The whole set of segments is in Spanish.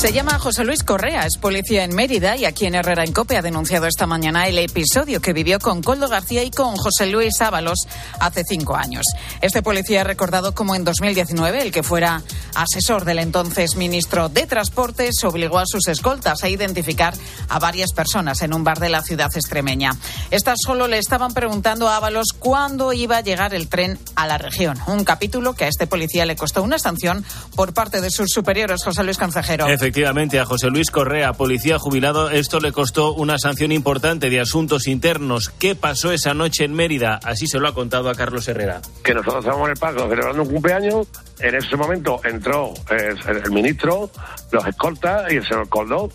Se llama José Luis Correa, es policía en Mérida y aquí en Herrera en Cope ha denunciado esta mañana el episodio que vivió con Coldo García y con José Luis Ábalos hace cinco años. Este policía ha recordado como en 2019 el que fuera asesor del entonces ministro de Transportes obligó a sus escoltas a identificar a varias personas en un bar de la ciudad extremeña. Estas solo le estaban preguntando a Ábalos cuándo iba a llegar el tren a la región. Un capítulo que a este policía le costó una sanción por parte de sus superiores, José Luis Concejero. Efectivamente, a José Luis Correa, policía jubilado, esto le costó una sanción importante de asuntos internos. ¿Qué pasó esa noche en Mérida? Así se lo ha contado a Carlos Herrera. Que nosotros estábamos en el parque celebrando un cumpleaños. En ese momento entró eh, el ministro, los escoltas y el señor Coldo.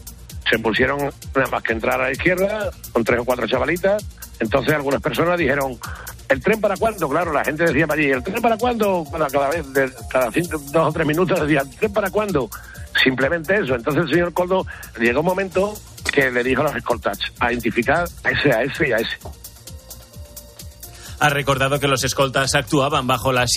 Se pusieron nada más que entrar a la izquierda con tres o cuatro chavalitas. Entonces algunas personas dijeron, ¿el tren para cuándo? Claro, la gente decía para allí, ¿el tren para cuándo? cada vez, de, cada cinco, dos o tres minutos decía, ¿el tren para cuándo? Simplemente eso. Entonces el señor Coldo llegó un momento que le dijo a los escoltas a identificar a ese, a ese y a ese ha recordado que los escoltas actuaban bajo las,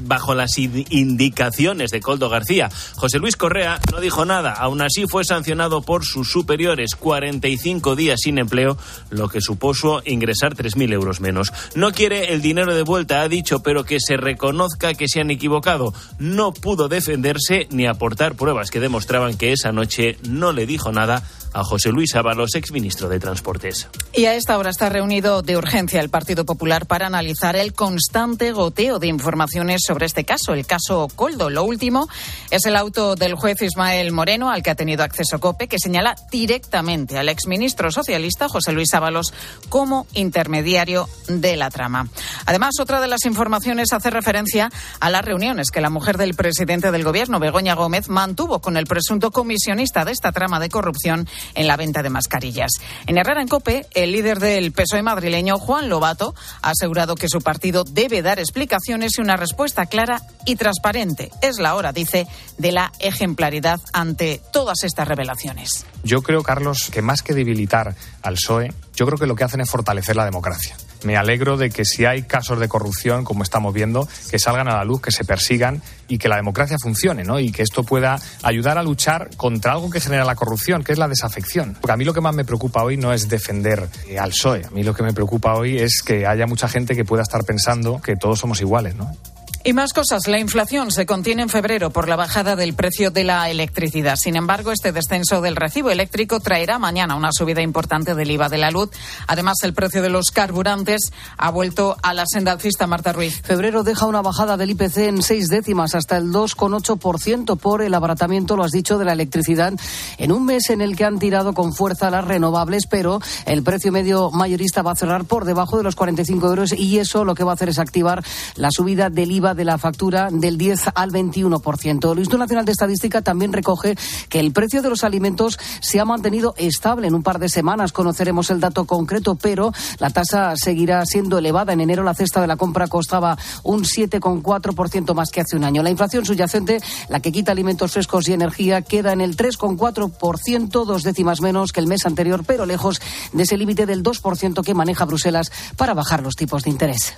bajo las indicaciones de Coldo García. José Luis Correa no dijo nada, aún así fue sancionado por sus superiores 45 días sin empleo, lo que supuso ingresar 3.000 euros menos. No quiere el dinero de vuelta, ha dicho, pero que se reconozca que se han equivocado. No pudo defenderse ni aportar pruebas que demostraban que esa noche no le dijo nada a José Luis Ábalos, exministro de Transportes. Y a esta hora está reunido de urgencia el Partido Popular para analizar el constante goteo de informaciones sobre este caso, el caso Coldo. Lo último es el auto del juez Ismael Moreno, al que ha tenido acceso COPE, que señala directamente al exministro socialista José Luis Ábalos como intermediario de la trama. Además, otra de las informaciones hace referencia a las reuniones que la mujer del presidente del Gobierno, Begoña Gómez, mantuvo con el presunto comisionista de esta trama de corrupción en la venta de mascarillas. En Herrera en Cope, el líder del PSOE madrileño, Juan Lobato, ha asegurado que su partido debe dar explicaciones y una respuesta clara y transparente. Es la hora, dice, de la ejemplaridad ante todas estas revelaciones. Yo creo, Carlos, que más que debilitar al PSOE, yo creo que lo que hacen es fortalecer la democracia. Me alegro de que si hay casos de corrupción, como estamos viendo, que salgan a la luz, que se persigan y que la democracia funcione, ¿no? Y que esto pueda ayudar a luchar contra algo que genera la corrupción, que es la desafección. Porque a mí lo que más me preocupa hoy no es defender eh, al PSOE. A mí lo que me preocupa hoy es que haya mucha gente que pueda estar pensando que todos somos iguales, ¿no? Y más cosas. La inflación se contiene en febrero por la bajada del precio de la electricidad. Sin embargo, este descenso del recibo eléctrico traerá mañana una subida importante del IVA de la luz. Además, el precio de los carburantes ha vuelto a la senda alcista. Marta Ruiz. Febrero deja una bajada del IPC en seis décimas hasta el 2,8% por el abaratamiento, lo has dicho, de la electricidad en un mes en el que han tirado con fuerza las renovables, pero el precio medio mayorista va a cerrar por debajo de los 45 euros y eso lo que va a hacer es activar la subida del IVA de la factura del 10 al 21%. El Instituto Nacional de Estadística también recoge que el precio de los alimentos se ha mantenido estable. En un par de semanas conoceremos el dato concreto, pero la tasa seguirá siendo elevada. En enero la cesta de la compra costaba un 7,4% más que hace un año. La inflación subyacente, la que quita alimentos frescos y energía, queda en el 3,4%, dos décimas menos que el mes anterior, pero lejos de ese límite del 2% que maneja Bruselas para bajar los tipos de interés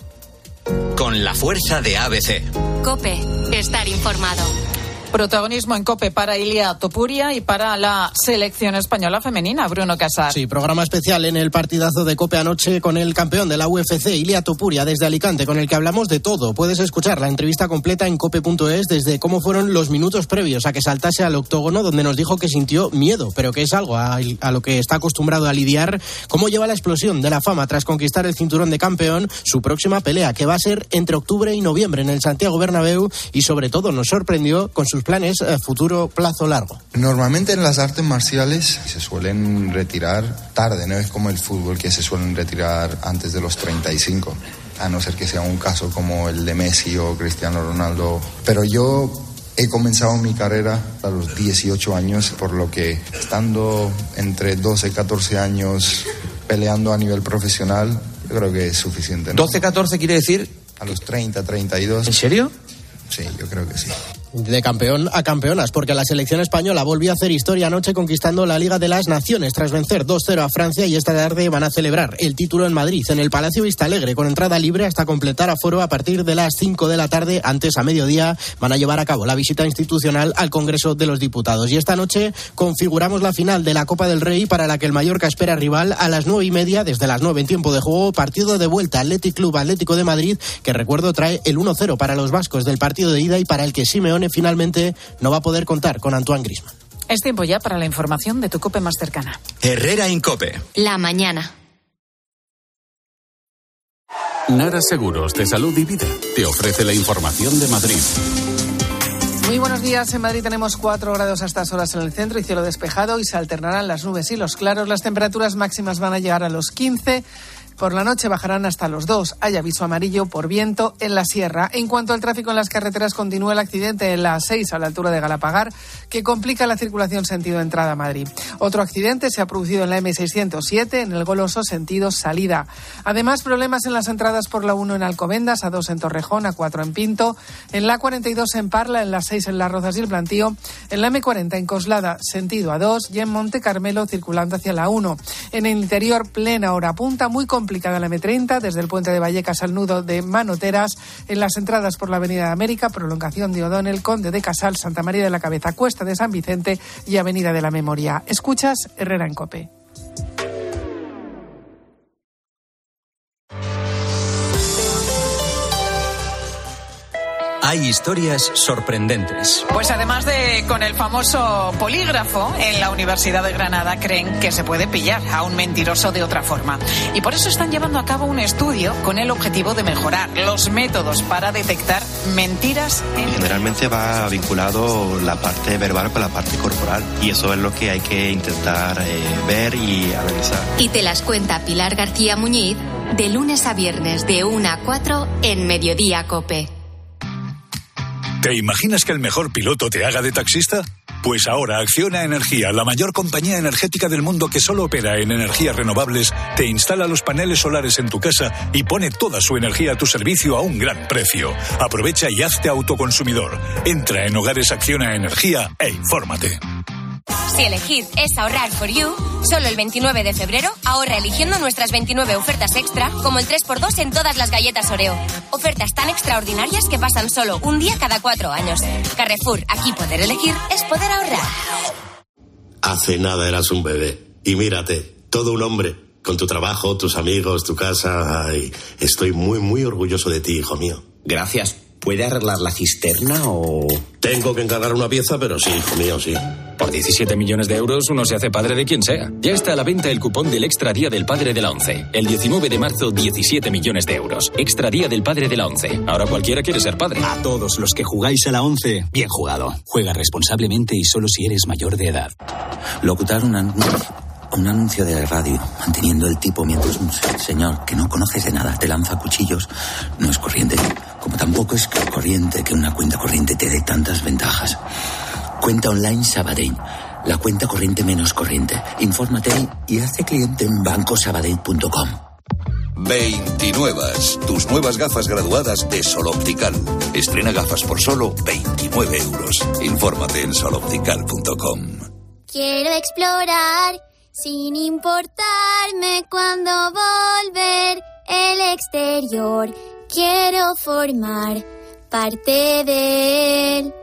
con la fuerza de ABC. Cope, estar informado. Protagonismo en COPE para Ilia Topuria y para la selección española femenina, Bruno Casar. Sí, programa especial en el partidazo de COPE anoche con el campeón de la UFC, Ilia Topuria, desde Alicante, con el que hablamos de todo. Puedes escuchar la entrevista completa en cope.es desde cómo fueron los minutos previos a que saltase al octógono, donde nos dijo que sintió miedo, pero que es algo a, a lo que está acostumbrado a lidiar. Cómo lleva la explosión de la fama tras conquistar el cinturón de campeón, su próxima pelea, que va a ser entre octubre y noviembre en el Santiago Bernabéu, y sobre todo nos sorprendió con sus planes a futuro plazo largo? Normalmente en las artes marciales se suelen retirar tarde, no es como el fútbol que se suelen retirar antes de los 35, a no ser que sea un caso como el de Messi o Cristiano Ronaldo. Pero yo He comenzado mi carrera a los 18 años, por lo que estando entre 12 y 14 años peleando a nivel profesional, yo creo que es suficiente. ¿12, 14 quiere decir? A los 30, 32. ¿En serio? Sí, yo creo que sí. De campeón a campeonas, porque la selección española volvió a hacer historia anoche conquistando la Liga de las Naciones tras vencer 2-0 a Francia y esta tarde van a celebrar el título en Madrid, en el Palacio Vista Alegre, con entrada libre hasta completar aforo a partir de las 5 de la tarde. Antes, a mediodía, van a llevar a cabo la visita institucional al Congreso de los Diputados. Y esta noche configuramos la final de la Copa del Rey para la que el Mallorca espera rival a las nueve y media, desde las 9 en tiempo de juego, partido de vuelta Athletic Club Atlético de Madrid, que recuerdo trae el 1-0 para los vascos del partido de ida y para el que Simeone finalmente no va a poder contar con Antoine Grisman. Es tiempo ya para la información de tu cope más cercana. Herrera Incope. La mañana. Nara Seguros de Salud y Vida te ofrece la información de Madrid. Muy buenos días. En Madrid tenemos 4 grados a estas horas en el centro y cielo despejado y se alternarán las nubes y los claros. Las temperaturas máximas van a llegar a los 15 por la noche bajarán hasta los dos. Hay aviso amarillo por viento en la sierra. En cuanto al tráfico en las carreteras, continúa el accidente en la 6 a la altura de Galapagar, que complica la circulación sentido entrada a Madrid. Otro accidente se ha producido en la M607, en el Goloso sentido salida. Además, problemas en las entradas por la 1 en Alcobendas, a 2 en Torrejón, a 4 en Pinto, en la 42 en Parla, en la 6 en Las Rozas y el Plantío, en la M40 en Coslada, sentido a 2 y en Monte Carmelo circulando hacia la 1. En el interior, plena hora punta, muy complicada la M30, desde el puente de Vallecas al nudo de Manoteras, en las entradas por la Avenida de América, prolongación de O'Donnell, Conde de Casal, Santa María de la Cabeza, Cuesta de San Vicente y Avenida de la Memoria. Escuchas Herrera en Cope. Hay historias sorprendentes. Pues además de con el famoso polígrafo, en la Universidad de Granada creen que se puede pillar a un mentiroso de otra forma. Y por eso están llevando a cabo un estudio con el objetivo de mejorar los métodos para detectar mentiras en Generalmente va vinculado la parte verbal con la parte corporal y eso es lo que hay que intentar eh, ver y analizar. Y te las cuenta Pilar García Muñiz de lunes a viernes de 1 a 4 en Mediodía Cope. ¿Te imaginas que el mejor piloto te haga de taxista? Pues ahora Acciona Energía, la mayor compañía energética del mundo que solo opera en energías renovables, te instala los paneles solares en tu casa y pone toda su energía a tu servicio a un gran precio. Aprovecha y hazte autoconsumidor. Entra en Hogares Acciona Energía e infórmate. Si elegir es ahorrar for you, solo el 29 de febrero ahorra eligiendo nuestras 29 ofertas extra, como el 3x2 en todas las galletas Oreo. Ofertas tan extraordinarias que pasan solo un día cada cuatro años. Carrefour, aquí poder elegir es poder ahorrar. Hace nada eras un bebé. Y mírate, todo un hombre. Con tu trabajo, tus amigos, tu casa. Ay, estoy muy, muy orgulloso de ti, hijo mío. Gracias. ¿Puede arreglar la cisterna o...? Tengo que encargar una pieza, pero sí, hijo mío, sí. Por 17 millones de euros uno se hace padre de quien sea. Ya está a la venta el cupón del Extra Día del Padre de la ONCE. El 19 de marzo, 17 millones de euros. Extra Día del Padre de la ONCE. Ahora cualquiera quiere ser padre. A todos los que jugáis a la ONCE, bien jugado. Juega responsablemente y solo si eres mayor de edad. Locutar un anuncio, un anuncio de radio, manteniendo el tipo mientras un señor que no conoces de nada te lanza cuchillos, no es corriente. Como tampoco es corriente que una cuenta corriente te dé tantas ventajas. Cuenta online Sabadell. La cuenta corriente menos corriente. Infórmate y hazte cliente en bancosabadell.com. 29. Tus nuevas gafas graduadas de Sol Optical. Estrena gafas por solo 29 euros. Infórmate en soloptical.com. Quiero explorar sin importarme cuando volver el exterior. Quiero formar parte de él.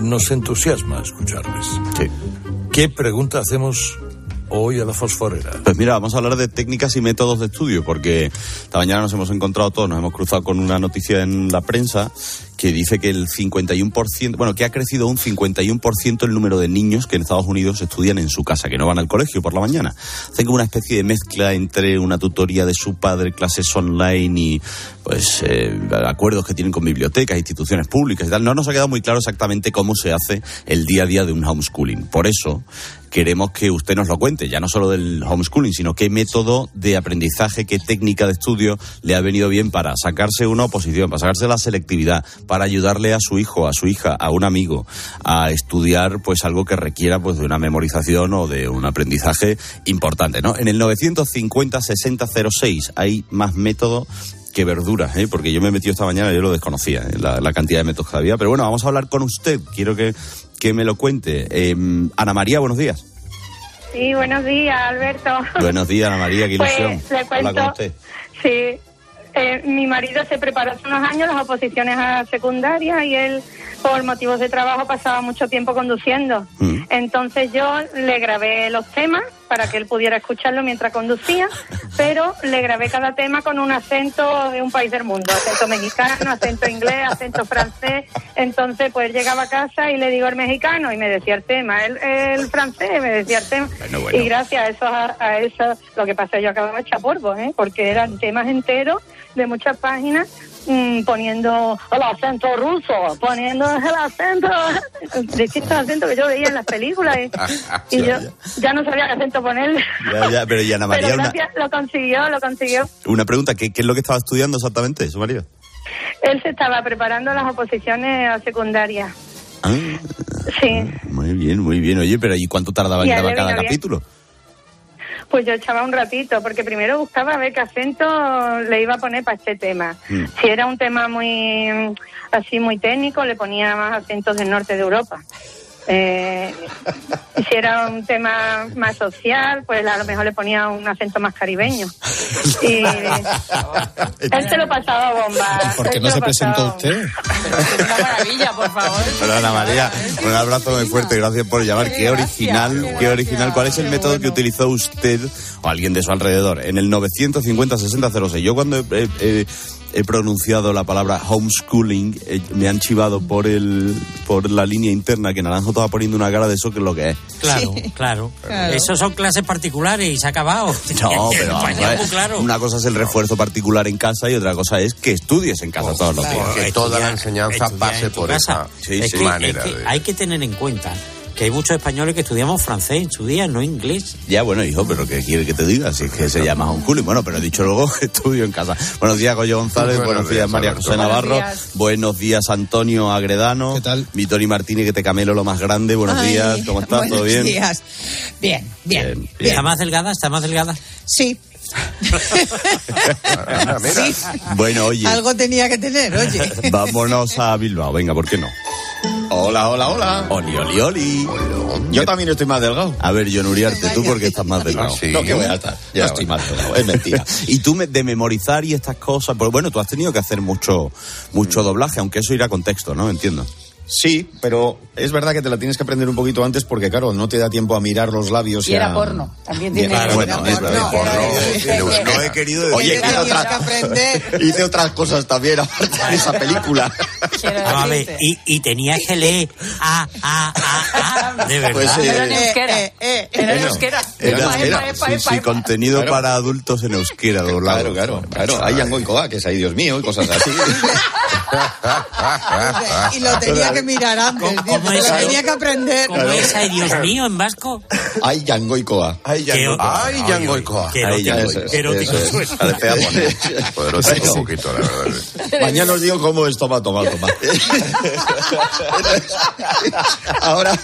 nos entusiasma escucharles. Sí. ¿Qué pregunta hacemos hoy a la fosforera? Pues mira, vamos a hablar de técnicas y métodos de estudio, porque esta mañana nos hemos encontrado todos, nos hemos cruzado con una noticia en la prensa que dice que el 51%, bueno, que ha crecido un 51% el número de niños que en Estados Unidos estudian en su casa, que no van al colegio por la mañana. Hacen como una especie de mezcla entre una tutoría de su padre, clases online y pues eh, acuerdos que tienen con bibliotecas, instituciones públicas y tal. No nos ha quedado muy claro exactamente cómo se hace el día a día de un homeschooling. Por eso queremos que usted nos lo cuente, ya no solo del homeschooling, sino qué método de aprendizaje, qué técnica de estudio le ha venido bien para sacarse una oposición, para sacarse la selectividad, para ayudarle a su hijo, a su hija, a un amigo a estudiar pues algo que requiera pues de una memorización o de un aprendizaje importante, ¿no? En el 950 6006 hay más métodos que verduras, ¿eh? porque yo me he metido esta mañana y yo lo desconocía, ¿eh? la, la, cantidad de métodos que había. Pero bueno, vamos a hablar con usted. Quiero que, que me lo cuente. Eh, Ana María, buenos días. Sí, buenos días, Alberto. Buenos días, Ana María, qué ilusión. Pues, le cuento, Hablar con usted. Sí, eh, mi marido se preparó hace unos años las oposiciones a secundaria y él, por motivos de trabajo, pasaba mucho tiempo conduciendo. Mm. Entonces yo le grabé los temas para que él pudiera escucharlo mientras conducía, pero le grabé cada tema con un acento de un país del mundo, acento mexicano, acento inglés, acento francés. Entonces pues llegaba a casa y le digo el mexicano y me decía el tema, el, el francés me decía el tema. bueno. Y gracias a eso, a, a eso, lo que pasa yo acababa hecha polvo, ¿eh? porque eran temas enteros de muchas páginas mm, poniendo el acento ruso, poniendo el acento, distintos acentos que yo veía en las películas y, y yo ya no sabía qué acento ponerle. Ya, ya, pero y Ana María, Pero una, lo consiguió, lo consiguió. una pregunta, ¿qué, ¿qué es lo que estaba estudiando exactamente su marido? Él se estaba preparando las oposiciones a secundaria. Ah, Sí, muy bien, muy bien. Oye, pero ¿y cuánto tardaba en grabar cada bien. capítulo? Pues yo echaba un ratito, porque primero buscaba a ver qué acento le iba a poner para este tema. Mm. Si era un tema muy así muy técnico, le ponía más acentos del norte de Europa. Eh, si era un tema más social, pues a lo mejor le ponía un acento más caribeño. Y él se lo pasaba bomba. ¿Por qué no se presentó pasaba usted? Una maravilla, por favor. Pero Ana María, un abrazo muy fuerte, gracias por llamar. Qué original, qué original. ¿Cuál es el método que utilizó usted o alguien de su alrededor? En el 950-6006. Yo cuando he, he- he- pronunciado la palabra homeschooling, eh, me han chivado por el por la línea interna que Naranjo estaba poniendo una cara de eso que es lo que es. Claro, claro. Claro. Esos son clases particulares y se ha acabado. No, pero vamos ver, muy claro. una cosa es el refuerzo particular en casa y otra cosa es que estudies en casa todos los días. Que toda la enseñanza pase por esa Sí, es sí. que, es que hay que tener en cuenta que hay muchos españoles que estudiamos francés en su día, no inglés. Ya, bueno, hijo, pero ¿qué quiere que te diga? Si es que se llama homeschooling. Bueno, pero he dicho luego que estudio en casa. Buenos días, Goyo González. Buenos Buenos, días, días, María. José Buenos Navarro. días. Buenos días, Antonio Agredano. ¿Qué tal? Vitori Martínez, que te camelo lo más grande. Buenos Ay, días, ¿cómo estás? ¿Todo buenos bien? días. Bien, bien. ¿Está más delgada? ¿Está más delgada? Sí, Sí. Bueno, oye, algo tenía que tener, oye. vámonos a Bilbao. Venga, ¿por qué no? Hola, hola, hola. Oli, oli, oli. Yo también estoy más delgado. A ver, John Uriarte, ¿tú por qué estás más delgado? Sí. No, que voy a estar. Ya no estoy más delgado, es mentira. y tú de memorizar y estas cosas, pues bueno, tú has tenido que hacer mucho, mucho doblaje, aunque eso irá con texto, ¿no? Entiendo. Sí, pero es verdad que te la tienes que aprender un poquito antes porque, claro, no te da tiempo a mirar los labios. Y era a- porno. También tiene claro, bueno, es verdad, porno. No he querido decir. Oye, hice, otra- hice otras cosas también aparte de esa película. A ver, y, y tenías que leer A, A, A, A, de verdad. Pues, eh, Era en euskera. Era en Bueno, euskera. era Epa, euskera. epa, epa, Sí, epa, sí, contenido Claro. para adultos en euskera doblado. Claro, claro, claro. Hay Yangoicoa, que es ahí, Dios mío, y cosas así. Y lo tenía que mirar antes. ¿Cómo dice, es lo eso? tenía que aprender. ¿Cómo es? Ay, Dios mío, en vasco. Hay Yangoicoa. Ay, Yangoicoa. Ay, Yangoicoa. Qué Ay, erótico, erótico suena. Poner. Poderoso un poquito, la verdad. Mañana os digo cómo es toma, toma, toma. Ahora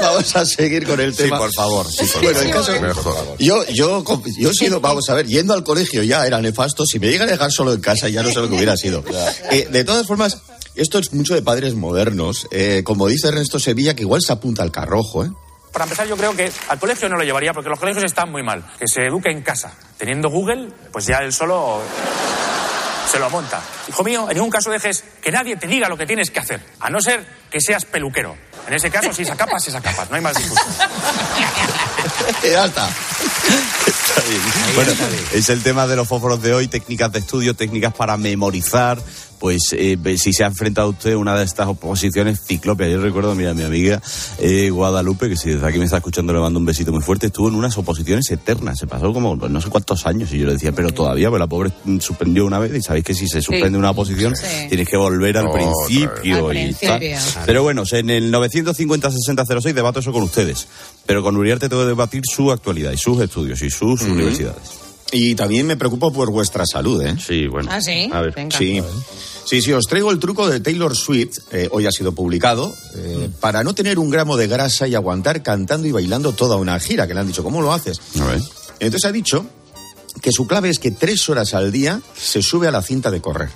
vamos a seguir con el Sí, tema. por favor. Sí, por Bueno, favor. caso- Mejor. yo, yo, yo he sido, vamos a ver, yendo al colegio ya era nefasto. Si me llega a dejar solo en casa, ya no sé lo que hubiera sido. Eh, de todas formas, esto es mucho de padres modernos. Eh, como dice Ernesto Sevilla, que igual se apunta al carrojo, ¿eh? Para empezar, yo creo que al colegio no lo llevaría porque los colegios están muy mal. Que se eduque en casa. Teniendo Google, pues ya él solo se lo monta. Hijo mío, en ningún caso dejes que nadie te diga lo que tienes que hacer, a no ser que seas peluquero. En ese caso, si se capas, se capas. No hay más discusión. ya está. Está bien. Bueno, es el tema de los fósforos de hoy, técnicas de estudio, técnicas para memorizar. Pues eh, si se ha enfrentado usted a una de estas oposiciones ciclópeas. Yo recuerdo, mira, mi amiga eh, Guadalupe, que si desde aquí me está escuchando le mando un besito muy fuerte, estuvo en unas oposiciones eternas. Se pasó como no sé cuántos años y yo le decía, pero todavía, pues la pobre suspendió una vez y sabéis que si se suspende una oposición Sí. tienes que volver al principio. Al y principio. tal. Pero bueno, en el 950-6006 debato eso con ustedes. Pero con Uriarte tengo que debatir su actualidad y sus estudios y sus universidades. Y también me preocupo por vuestra salud, ¿eh? Sí, bueno. ¿Ah, sí? A ver. Venga. Sí. Sí, sí, os traigo el truco de Taylor Swift, eh, hoy ha sido publicado, eh, para no tener un gramo de grasa y aguantar cantando y bailando toda una gira, que le han dicho, ¿cómo lo haces? A ver. Entonces ha dicho que su clave es que tres horas al día se sube a la cinta de correr.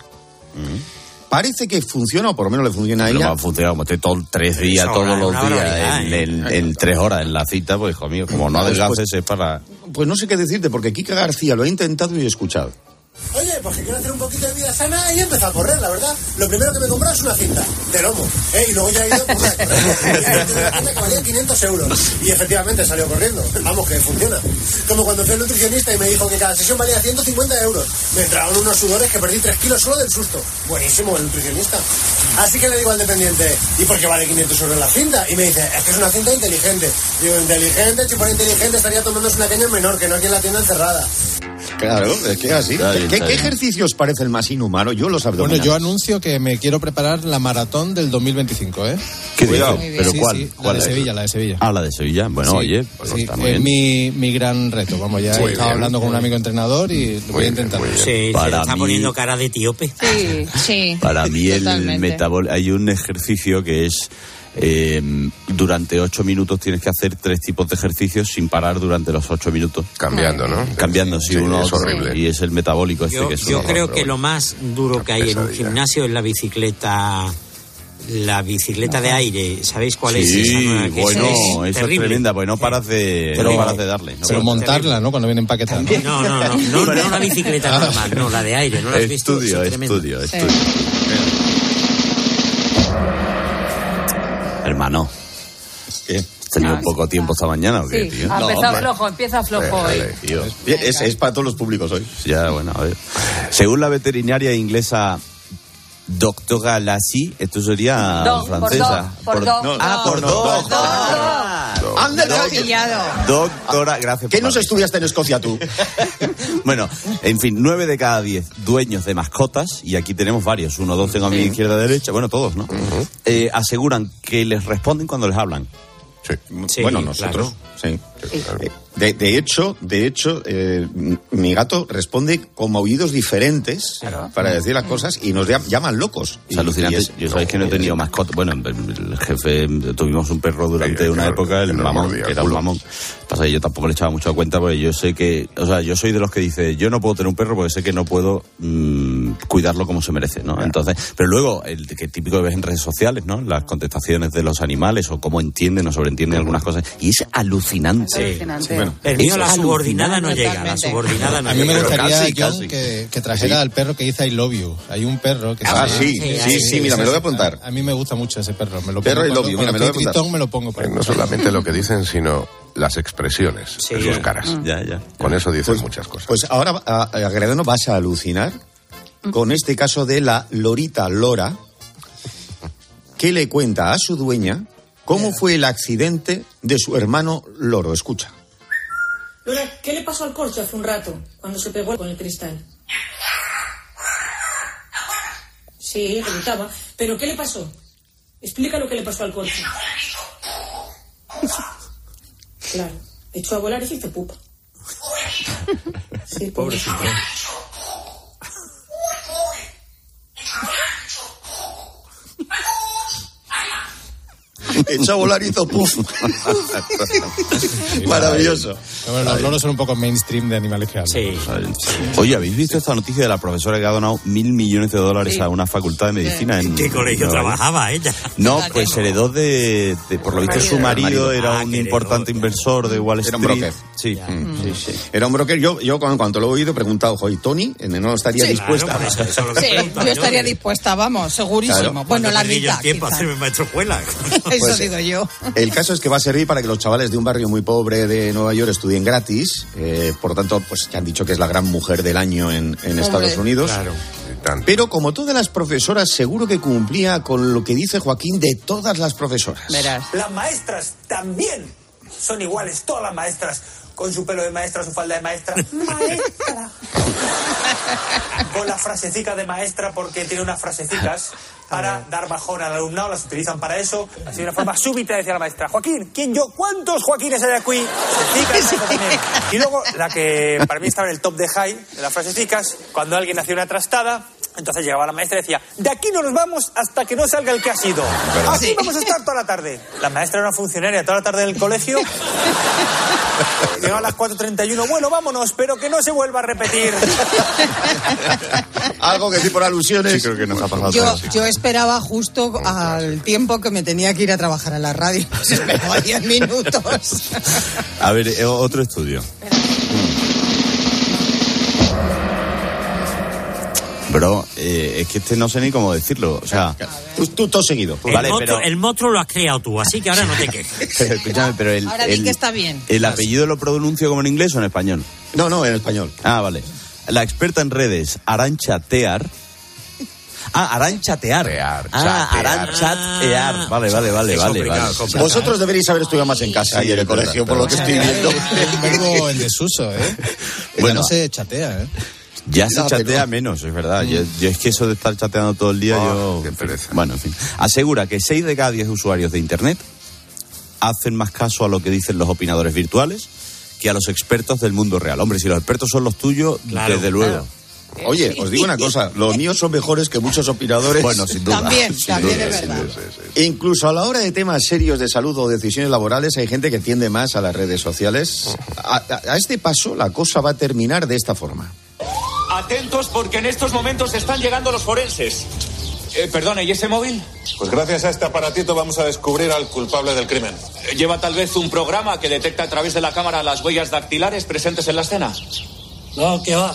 Parece que funciona, o por lo menos le funciona a ella. va a funcionar como esté todo, tres días, Eso, todos los días, en, ¿eh? en- en tres horas en la cita, pues hijo mío, como no Pues, adelgaces pues- es para... Pues no sé qué decirte, porque Kika García lo ha intentado y he escuchado. Oye, pues que quiero hacer un poquito de vida sana y he empezado a correr, la verdad. Lo primero que me compré es una cinta de lomo. ¿eh? Y luego ya he ido por una de correr. Una cinta que valía 500 euros. Y efectivamente salió corriendo. Vamos, que funciona. Como cuando fui al nutricionista y me dijo que cada sesión valía 150 euros. Me entraron unos sudores que perdí 3 kilos solo del susto. Buenísimo el nutricionista. Así que le digo al dependiente, ¿y por qué vale 500 euros la cinta? Y me dice, es que es una cinta inteligente. Digo, inteligente, si fuera inteligente estaría tomándose una caña menor, que no aquí en la tienda encerrada. Claro, es que así. ¿Qué, bien, qué está bien. ejercicios parece el más inhumano? Yo los Bueno, abdominales. yo anuncio que me quiero preparar la maratón del 2025, ¿eh? ¿Qué Cuidado. ¿Pero Sí, cuál? sí, ¿Cuál la de es? Sevilla, la de Sevilla. Ah, la de Sevilla. Bueno, Sí, oye, pues sí, está muy es bien. mi, mi gran reto. Vamos, ya Muy he estado hablando con un amigo entrenador y lo voy a intentar. Sí, se le está mí- poniendo cara de etíope. Sí, sí. Para mí el metabol hay un ejercicio que es eh, durante ocho minutos tienes que hacer tres tipos de ejercicios sin parar durante los ocho minutos. Cambiando, ¿no? Cambiando, sí, Sí, uno es horrible. Y es el metabólico este Yo, que es yo creo horror, que lo más duro que hay en un gimnasio es la bicicleta. La bicicleta de aire, ¿sabéis cuál es Sí, esa nueva que bueno, es esa es terrible? tremenda, pues no paras de, Pero- no paras de darle. no Pero montarla, ¿no? Cuando viene empaquetada. ¿no? No, no, no, no, no una bicicleta normal, no, la de aire, ¿no la has visto? Estudio, estudio, estudio. Hermano, ¿qué? ¿Has tenido Ah, poco tiempo esta mañana o qué, Sí, tío? ha empezado hombre. flojo, empieza flojo hoy. Tío. Es, es para todos los públicos hoy. Ya, bueno, a ver. Según la veterinaria inglesa Doctora Lassie, esto sería por francesa. dog, por dog, no, ah, por que- Pillado. Doctora, gracias. ¿Qué nos estudiaste en Escocia tú? Bueno, en fin, nueve de cada diez dueños de mascotas, y aquí tenemos varios, uno, dos tengo a mi izquierda, derecha, bueno, todos, ¿no? Eh, aseguran que les responden cuando les hablan. Sí, bueno, nosotros. Sí. De, de hecho, de hecho, eh, mi gato responde con aullidos diferentes para decir las cosas y nos llam- llaman locos. Es alucinante. Y es- Yo sabéis que no he tenido mascota. Bueno, el el jefe, tuvimos un perro durante una época, el mamón, que era un mamón. Pasa que yo tampoco le echaba mucho a cuenta porque yo sé que, o sea, yo soy de los que dice, yo no puedo tener un perro porque sé que no puedo mm, cuidarlo como se merece, ¿no? Entonces, pero luego, el que típico ves en redes sociales, ¿no? Las contestaciones de los animales o cómo entienden o sobreentienden algunas cosas. Y es alucinante. Alucinante. bueno, El mío, la subordinada no llega, la subordinada no A mí me llega. gustaría, casi, John, casi. Que, que trajera al perro que dice I love you. Hay un perro que Ah, se sí, sí, sí, mira, me lo voy a apuntar. A, a mí me gusta mucho ese perro. Me lo Perro pongo I love cuando- you, mira, me lo voy a apuntar. me lo pongo. para No solamente lo que dicen, sino las expresiones de sus caras. Ya, ya. Con eso dicen muchas cosas. Pues ahora, Agredano, vas a alucinar con este caso de la Lorita Lora, que le cuenta a su dueña cómo fue el accidente de su hermano Loro. Escucha. Lora, ¿qué le pasó al corcho hace un rato cuando se pegó con el cristal? Sí, gritaba. ¿Pero qué le pasó? Explica lo que le pasó al corcho. Claro, echó a volar y se hizo pupa. Sí, pobrecito. Echó a volar y hizo puff. Maravilloso. Bueno, los loros son un poco mainstream de animales que hablan. Oye, ¿habéis visto esta noticia de la profesora que ha donado mil millones de dólares Sí. a una facultad de medicina en ¿Qué colegio trabajaba ella? No, pues heredó de, de- por lo visto su marido era Ah, un que heredó. importante inversor de Wall Era Street. Broker. Sí, Mm, sí, sí. Era un broker. Yo, yo cuando, cuando lo he oído he preguntado, oye, Tony, ¿no estaría Sí. dispuesta? Claro, eso, eso Sí, yo estaría dispuesta, vamos, segurísimo. Claro. Bueno, la mitad. tiempo a hacerme maestro escuela. Eso Pues, digo yo. El caso es que va a servir para que los chavales de un barrio muy pobre de Nueva York estudien gratis. eh, por lo tanto, pues ya han dicho que es la gran mujer del año en, en Estados Unidos. Pero como todas las profesoras, seguro que cumplía con lo que dice Joaquín de todas las profesoras. Las maestras también son iguales, todas las maestras. Con su pelo de maestra, su falda de maestra. Maestra. Con las frasecicas de maestra porque tiene unas frasecicas para dar bajón al alumnado, las utilizan para eso. Así de una forma súbita decía la maestra, Joaquín, ¿quién yo? ¿Cuántos Joaquines hay aquí? Y luego la que para mí estaba en el top de high de las frasecicas, cuando alguien hacía una trastada, entonces llegaba la maestra y decía, de aquí no nos vamos hasta que no salga el que ha sido. Verdad. Aquí vamos a estar toda la tarde. La maestra era una funcionaria toda la tarde del colegio. Llegaba a las 4.31, bueno, vámonos, pero que no se vuelva a repetir. Algo que decir por alusiones. Sí, creo que nos ha pasado Yo, yo esperaba justo al tiempo que me tenía que ir a trabajar a la radio. Esperaba 10 minutos. A ver, eh, otro estudio. Bro, eh, es que este no sé ni cómo decirlo. O sea, tú, tú todo seguido. El, Vale, monstruo, pero, el monstruo lo has creado tú, así que ahora no te quejes. pero escúchame, pero el, Ahora di el- que está bien. ¿el apellido lo pronuncio como en inglés o en español? No, no, en español. Ah, vale. La experta en redes, Arancha Tear. Ah, Arancha Tear. ah, chatear. Arancha Tear. Vale, vale, vale, Es vale. complicado, vale. complicado. Vosotros deberíais haber estudiado más en casa y en el colegio, por lo que estoy viendo. Un verbo en desuso, ¿eh? Bueno. Bueno, no se chatea, ¿eh? Ya se No, chatea pero- menos, es verdad. Yo, yo es que eso de estar chateando todo el día, yo... Bueno, en fin. Asegura que 6 de cada 10 usuarios de Internet hacen más caso a lo que dicen los opinadores virtuales que a los expertos del mundo real. Hombre, si los expertos son los tuyos, Claro, desde luego. Oye, os digo una cosa, los míos son mejores que muchos opinadores. Bueno, sin duda. También, Sin también duda, es sin verdad. duda. Incluso a la hora de temas serios de salud o decisiones laborales hay gente que tiende más a las redes sociales. A, a- a este paso la cosa va a terminar de esta forma. Atentos porque en estos momentos están llegando los forenses. Eh, perdone, ¿y ese móvil? Pues gracias a este aparatito vamos a descubrir al culpable del crimen. Eh, ¿Lleva tal vez un programa que detecta a través de la cámara las huellas dactilares presentes en la escena? No, que va.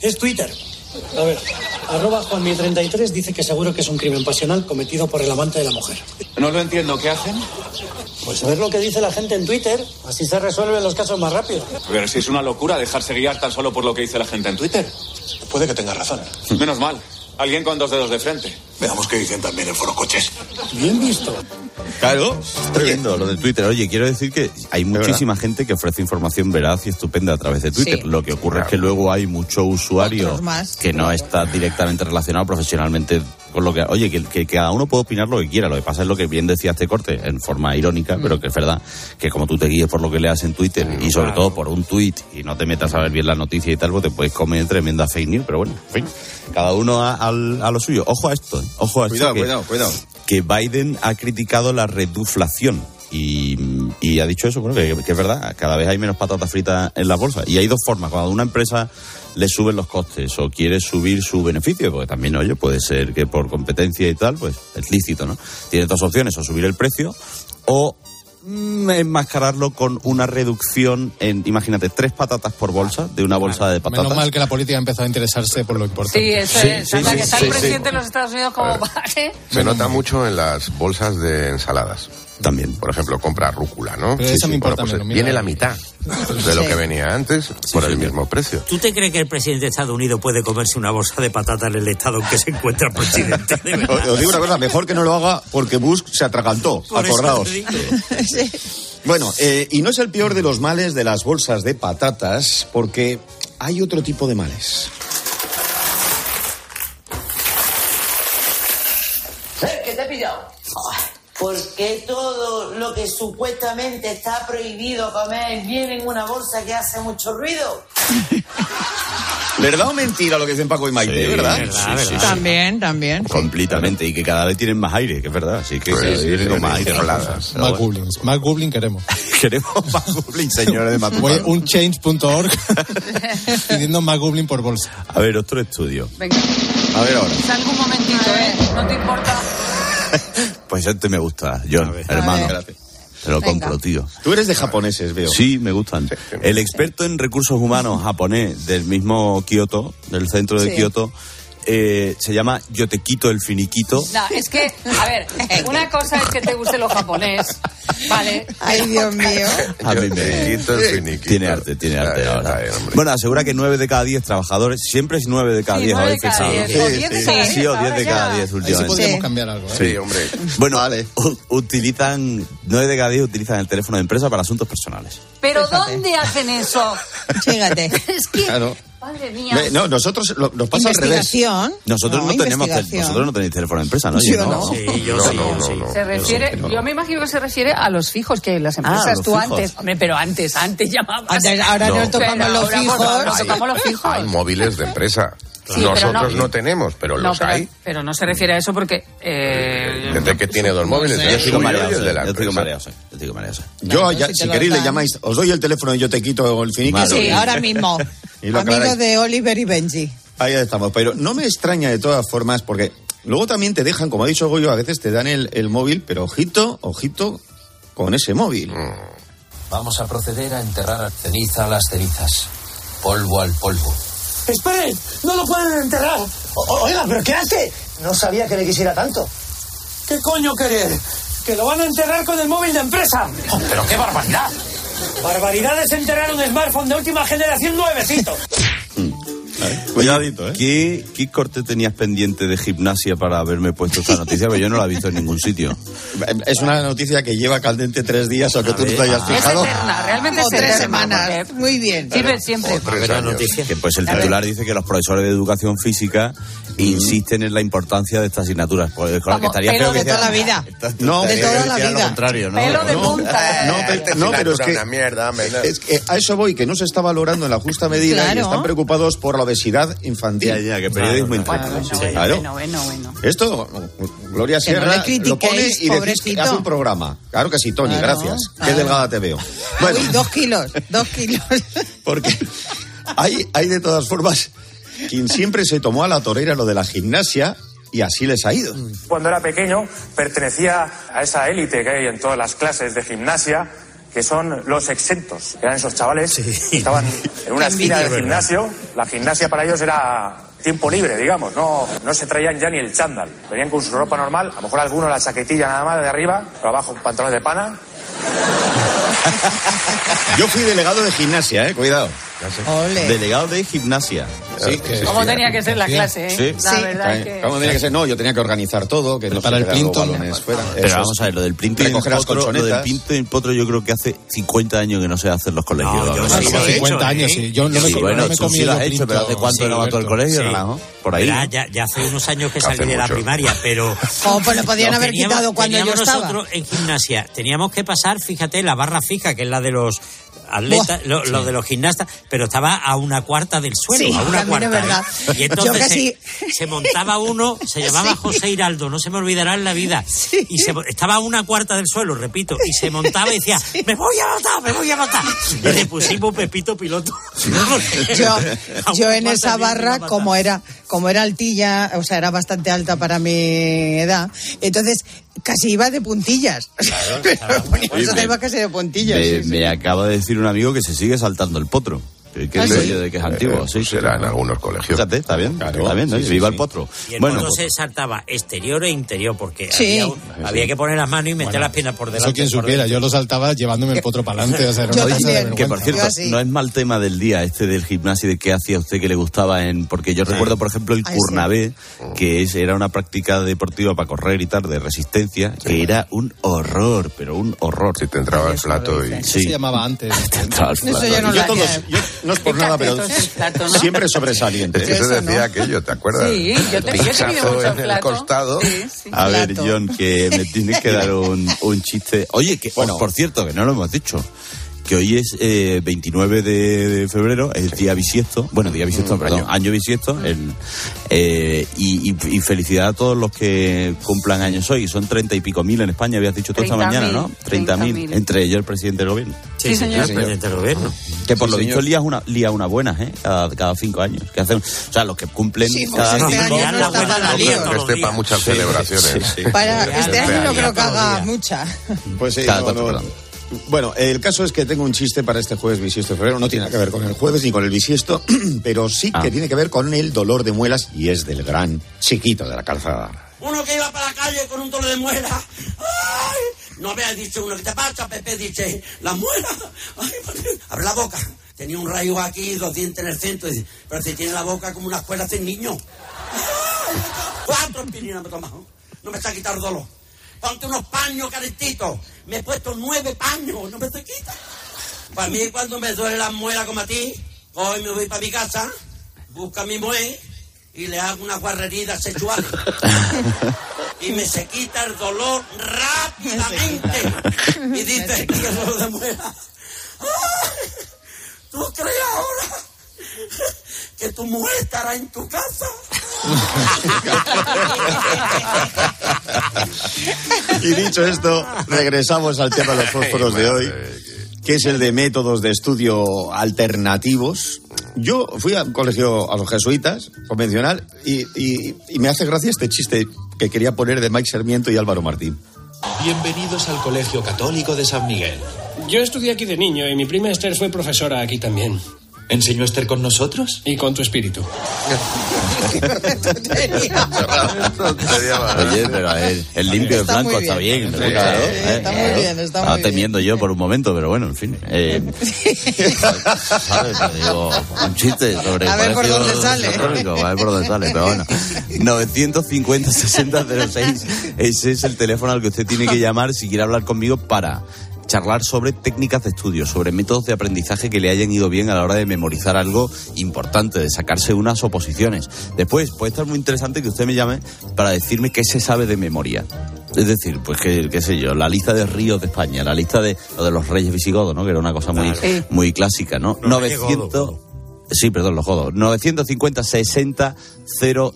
Es Twitter. A ver, arroba Juanmi33 dice que seguro que es un crimen pasional cometido por el amante de la mujer. No lo entiendo, ¿qué hacen? Pues a ver lo que dice la gente en Twitter, así se resuelven los casos más rápido. Pero si es una locura dejarse guiar tan solo por lo que dice la gente en Twitter. Puede que tenga razón. Menos mal. Alguien con dos dedos de frente. Veamos qué dicen también en Foro Coches. Bien visto. Claro, es tremendo lo del Twitter. Oye, quiero decir que hay muchísima gente que ofrece información veraz y estupenda a través de Twitter. Sí. Lo que ocurre es que luego hay mucho usuario más. que no está directamente relacionado profesionalmente con lo que... Oye, que, que cada uno puede opinar lo que quiera. Lo que pasa es lo que bien decía este corte, en forma irónica, Mm. pero que es verdad, que como tú te guíes por lo que leas en Twitter y sobre todo por un tweet y no te metas a ver bien la noticia y tal, pues te puedes comer tremenda fake news. Pero bueno, en fin, cada uno a, lo suyo. Ojo a esto, ¿eh? ojo a esto. Cuidado, que- cuidado, cuidado. Que Biden ha criticado la reduflación. Y, y ha dicho eso, bueno, que, que es verdad, cada vez hay menos patatas fritas en la bolsa. Y hay dos formas, cuando una empresa le suben los costes o quiere subir su beneficio, porque también, oye, puede ser que por competencia y tal, pues es lícito, ¿no? Tiene dos opciones, o subir el precio o enmascararlo con una reducción en, imagínate, tres patatas por bolsa, de una bolsa de patatas. Menos mal que la política ha empezado a interesarse por lo importante. Sí, eso Sí, es. sí, sí, que está sí, el sí. presidente de los Estados Unidos como vale. Se nota mucho en las bolsas de ensaladas. También. Por ejemplo, compra rúcula, ¿no? Pero eso me importa Bueno, pues, menos, viene la mitad de lo Sí. que venía antes por el mismo precio. ¿Tú te crees que el presidente de Estados Unidos puede comerse una bolsa de patata en el estado en que se encuentra el presidente? De. Os, digo una cosa, mejor que no lo haga porque Bush se atragantó, Por acordaos. Bueno, eh, y no es el peor de los males de las bolsas de patatas, porque hay otro tipo de males. ¿Eh? ¿Qué te he pillado? ¿Por qué todo lo que supuestamente está prohibido comer viene en una bolsa que hace mucho ruido? ¿Verdad o mentira lo que dicen Paco y Maite? Sí, ¿Verdad? verdad, Sí, sí, sí. También, también. Completamente, y que cada vez tienen más aire, que es verdad. Así que Pues cada vez sí, vienen sí, con más aire. Más googling queremos. Queremos más goblin, señores de Matupac. Voy un change.org pidiendo más por bolsa. A ver, otro estudio. Venga, A ver ahora. salgo un momentito, ¿eh? ¿No te importa? Pues este me gusta, John, hermano. Gracias. Te lo Venga. compro, tío. Tú eres de japoneses, veo. Sí, me gustan. El experto en recursos humanos japonés del mismo Kioto, del centro de Sí. Kioto, eh, se llama Yo te quito el finiquito. No, es que, a ver, una cosa es que te guste lo japonés, ¿vale? Ay, Dios mío. A mí Yo me- te quito el finiquito. Tiene arte, tiene arte Ay, ahora. ay, hombre. Bueno, asegura que 9 de cada 10 trabajadores, siempre es 9 de cada Sí, 10, nueve habéis de cada pensado. diez, o diez de cada Sí, diez, o 10 de cada ya. 10 Ahí sí últimamente. podríamos Sí. cambiar algo. ¿eh? Sí, hombre. Bueno, u- utilizan, 9 de cada 10 utilizan el teléfono de empresa para asuntos personales. Pero Fíjate. ¿dónde hacen eso? Fíjate. Es que, Claro. madre mía. No, nosotros lo- nos pasa al revés. Nosotros no, tenemos, tel- investigación. vosotros no tenéis teléfono de empresa, ¿no? Sí Yo no. Sí, yo No, sí, no, yo no, sí. no. Se refiere, yo me imagino que se refiere a los fijos que las empresas Ah, los tú fijos. antes, hombre, pero antes, antes llamabas. Antes- ahora No. nos tocamos Pero los ahora, fijos. nos tocamos los fijos. Hay móviles de empresa. Sí, Nosotros no- no, tenemos, pero No, los pero, hay. pero no se refiere a eso porque eh, Gente que tiene dos móviles, Yo y mareado, yo ya, si si queréis, le llamáis, os doy el teléfono y yo te quito el finiquito. Vale. Sí, ahora mismo. Y lo Amigo aclaráis. de Oliver y Benji. Ahí estamos, pero no me extraña de todas formas porque luego también te dejan, como ha dicho Goyo, a veces te dan el, el móvil, pero ojito, ojito con ese móvil. Vamos a proceder a enterrar a ceniza a las cenizas. Polvo al polvo. ¡Esperen! ¡No lo pueden enterrar! O- oiga, ¿pero qué hace? No sabía que le quisiera tanto. ¿Qué coño querer? ¡Que lo van a enterrar con el móvil de empresa! ¡Pero qué barbaridad! Barbaridad es enterrar un smartphone de última generación nuevecito. Cuidadito, ¿eh? ¿Qué, ¿Qué corte tenías pendiente de gimnasia para haberme puesto esta noticia? Porque yo no la he visto en ningún sitio. Es una noticia que lleva caldente tres días, aunque tú no te hayas es fijado. eterna, realmente es tres semanas. porque Muy bien. Sirve siempre. Tres años. Que pues el titular dice que los profesores de educación física insisten en la importancia de estas asignaturas. Pues, claro, que estaría pelo feo que de toda hiciera- la vida. No, de toda la hiciera lo vida. contrario, ¿no? Pelo de punta. No, pero, no, pero es que, Una mierda, es que a eso voy, que no se está valorando en la justa medida y Claro. están preocupados por la obesidad infantil. Ya, ya, que periodismo Bueno, interno. bueno, bueno, Claro. bueno, bueno, bueno. Esto, Gloria Que no Sierra le lo pone y decís hace un programa. Claro que sí, Tony, Claro, gracias. Qué claro. delgada te veo. Bueno, Uy, dos kilos, dos kilos. porque hay, hay de todas formas quien siempre se tomó a la torera lo de la gimnasia y así les ha ido. Cuando era pequeño pertenecía a esa élite que hay en todas las clases de gimnasia, que son los exentos. Eran esos chavales que estaban en una esquina del gimnasio. La gimnasia para ellos era tiempo libre, digamos. No, no se traían ya ni el chándal. Venían con su ropa normal, a lo mejor alguno la chaquetilla nada más de arriba, pero abajo pantalones de pana. Yo fui delegado de gimnasia, eh, cuidado. Ole. Delegado de gimnasia. Sí, ¿Cómo tenía que ser la clase? eh? Sí. La Sí. verdad es que... ¿Cómo tenía que ser? No, yo tenía que organizar todo, que no Para el Plinton. balones fuera. Pero Eso vamos es. a ver, lo del pinto y el Recoger las potro, lo del colchonetas. pinto y el potro yo creo que hace 50 años que no se hace en los colegios. No, yo ¿no? sí Ah, lo sí, he 50 hecho, años, ¿eh? sí. Yo no me, Sí, no bueno, me tú sí lo has hecho, pero ¿hace cuánto Sí, no vas al colegio? Sí. Naranjo? Por ahí. Ya, ¿no? ya, ya hace unos años que salí de la primaria, pero... Oh, pues lo podían haber quitado cuando yo estaba. nosotros en gimnasia, teníamos que pasar, fíjate, la barra fija, que es la de los atletas, lo, lo de los gimnastas, pero estaba a una cuarta del suelo, Sí, a una también es cuarta. verdad. ¿eh? Y entonces casi- se, se montaba uno, se llamaba Sí. José Hiraldo, no se me olvidará en la vida, y se, estaba a una cuarta del suelo, repito, y se montaba y decía, me voy a matar, me voy a matar. Y le pusimos Pepito Piloto. Yo, yo en cuarta esa barra, como era, como era altilla, o sea, era bastante alta para mi edad, entonces casi iba de puntillas. Poníamos Oye, arriba me- casi de puntillas. Me, sí, sí. me acaba de decir un amigo que se sigue saltando el potro. Que, que ¿Ah, es sí? rollo de que es antiguo. Eh, sí, sí, será en algunos colegios. Fíjate, está bien, Claro, está bien, ¿no? sí, sí, viva sí. el potro. Y el Bueno, potro se saltaba exterior e interior, porque Sí. había, un- había que poner las manos y meter las piernas por delante. Eso quien supiera, yo lo saltaba llevándome el potro para adelante. O sea, era Yo una cosa de también. Que vergüenza. por cierto, no es mal tema del día este del gimnasio y de qué hacía usted que le gustaba en. Porque yo recuerdo, por ejemplo, el. Curnabé, que es, era una práctica deportiva para correr y tal, de resistencia, que era un horror, pero un horror. Si te entraba el plato y... Eso se llamaba antes. Eso yo no lo no es por nada, pero eso plato, ¿no? siempre sobresaliente. Es que se Eso decía no. aquello, ¿te acuerdas? Sí, yo te- yo mucho en el plato. costado. Sí, sí. A ver, Plato. John, que me tienes que dar un, un chiste. Oye, que Bueno. por cierto, que no lo hemos dicho. Que hoy es eh, 29 de, de febrero, es día bisiesto, bueno, día bisiesto, Mm, perdón, año. año bisiesto, el, eh, y, y- y felicidad a todos los que cumplan años hoy. Son treinta y pico mil en España, habías dicho tú esta 30.000, mañana, ¿no? Treinta mil, 30.000. entre ellos el presidente del gobierno. Sí, señor. el presidente del gobierno. Que por Sí, lo señor. visto lía una, lía una buena, ¿eh? Cada, cada cinco años. Que hacen, o sea, los que cumplen Sí, pues cada este cinco año no está para para muchas celebraciones. Sí, sí. Para este año no sí. creo que haga días. mucha. Pues sí, Cada no, cuatro, no. perdón. Bueno, el caso es que tengo un chiste para este jueves bisiesto de febrero. No tiene nada que ver con el jueves ni con el bisiesto, pero sí Ah. que tiene que ver con el dolor de muelas y es del gran chiquito de la calzada. Uno que iba para la calle con un dolor de muela. ¡Ay! No había dicho uno que te pasa, Pepe, dice, la muela. Ay, abre la boca. Tenía un rayo aquí, dos dientes en el centro. Dice, pero si tiene la boca como una escuela de niño. ¡Ay! Cuatro aspirinas me he tomado. No me está quitando dolor. Ponte unos paños calentitos. Me he puesto nueve paños, no me se quita. Para mí, cuando me duele la muela como a ti, hoy me voy para mi casa, busco a mi mujer y le hago unas guarreridas sexuales. y me se quita el dolor rápidamente. Y dice que el dolor de muela. ¿Tú crees ahora que tu mujer estará en tu casa? Y dicho esto, regresamos al tema de los fósforos de hoy, que es el de métodos de estudio alternativos. Yo fui al colegio a los jesuitas, convencional, y, y- y me hace gracia este chiste que quería poner de Mike Sarmiento y Álvaro Martín. Bienvenidos al Colegio Católico de San Miguel. Yo estudié aquí de niño y mi prima Esther fue profesora aquí también. ¿Enseñó Esther con nosotros? Y con tu espíritu. Oye, pero el, el limpio de blanco está bien. claro, ¿eh? está muy bien, está Estaba muy bien. temiendo yo por un momento, pero bueno, en fin. Eh, ¿Sabes? Te Digo, un chiste sobre A ver por dónde sale. a ver por dónde sale, pero bueno. 950 60 06 ese es el teléfono al que usted tiene que llamar si quiere hablar conmigo para charlar sobre técnicas de estudio, sobre métodos de aprendizaje que le hayan ido bien a la hora de memorizar algo importante, de sacarse unas oposiciones. Después, puede estar muy interesante que usted me llame para decirme qué se sabe de memoria. Es decir, pues que, qué sé yo, la lista de ríos de España, la lista de, lo de los reyes visigodos, ¿no? Que era una cosa muy, Claro. muy clásica, ¿no? Reyes 900... Sí, perdón, los jodos. 950 60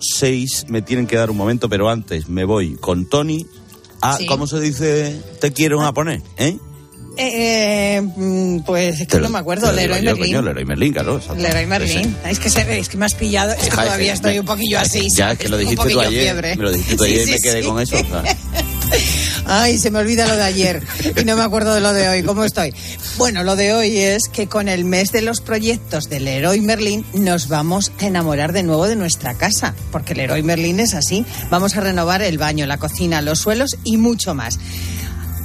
06 me tienen que dar un momento, pero antes me voy con Tony. a Sí. ¿cómo se dice? Te quiero a poner, ¿eh? Eh, eh, mm, pues es que no me acuerdo, Leroy yo, Merlin. coño, Leroy Merlin, claro. Leroy Merlin. Es que, se, es que me has pillado, es que Hija, todavía es estoy me- un poquillo así. Ya, es que lo dijiste tú ayer. fiebre. Me lo dijiste tú Sí, ayer y me quedé sí. con eso. o sea. Ay, se me olvida lo de ayer y no me acuerdo de lo de hoy. ¿Cómo estoy? Bueno, lo de hoy es que con el mes de los proyectos del Leroy Merlin nos vamos a enamorar de nuevo de nuestra casa, porque el Leroy Merlin es así. Vamos a renovar el baño, la cocina, los suelos y mucho más.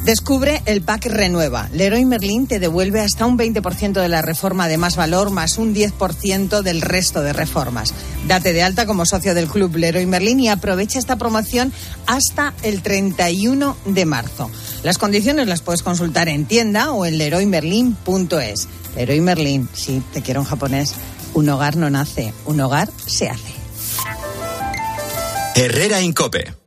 Descubre el pack Renueva. Leroy Merlin te devuelve hasta un 20% de la reforma de más valor más un 10% del resto de reformas. Date de alta como socio del club Leroy Merlin y aprovecha esta promoción hasta el 31 de marzo. Las condiciones las puedes consultar en tienda o en leroymerlin.es. Leroy Merlin, sí, te quiero en japonés. Un hogar no nace, un hogar se hace. Herrera Incope.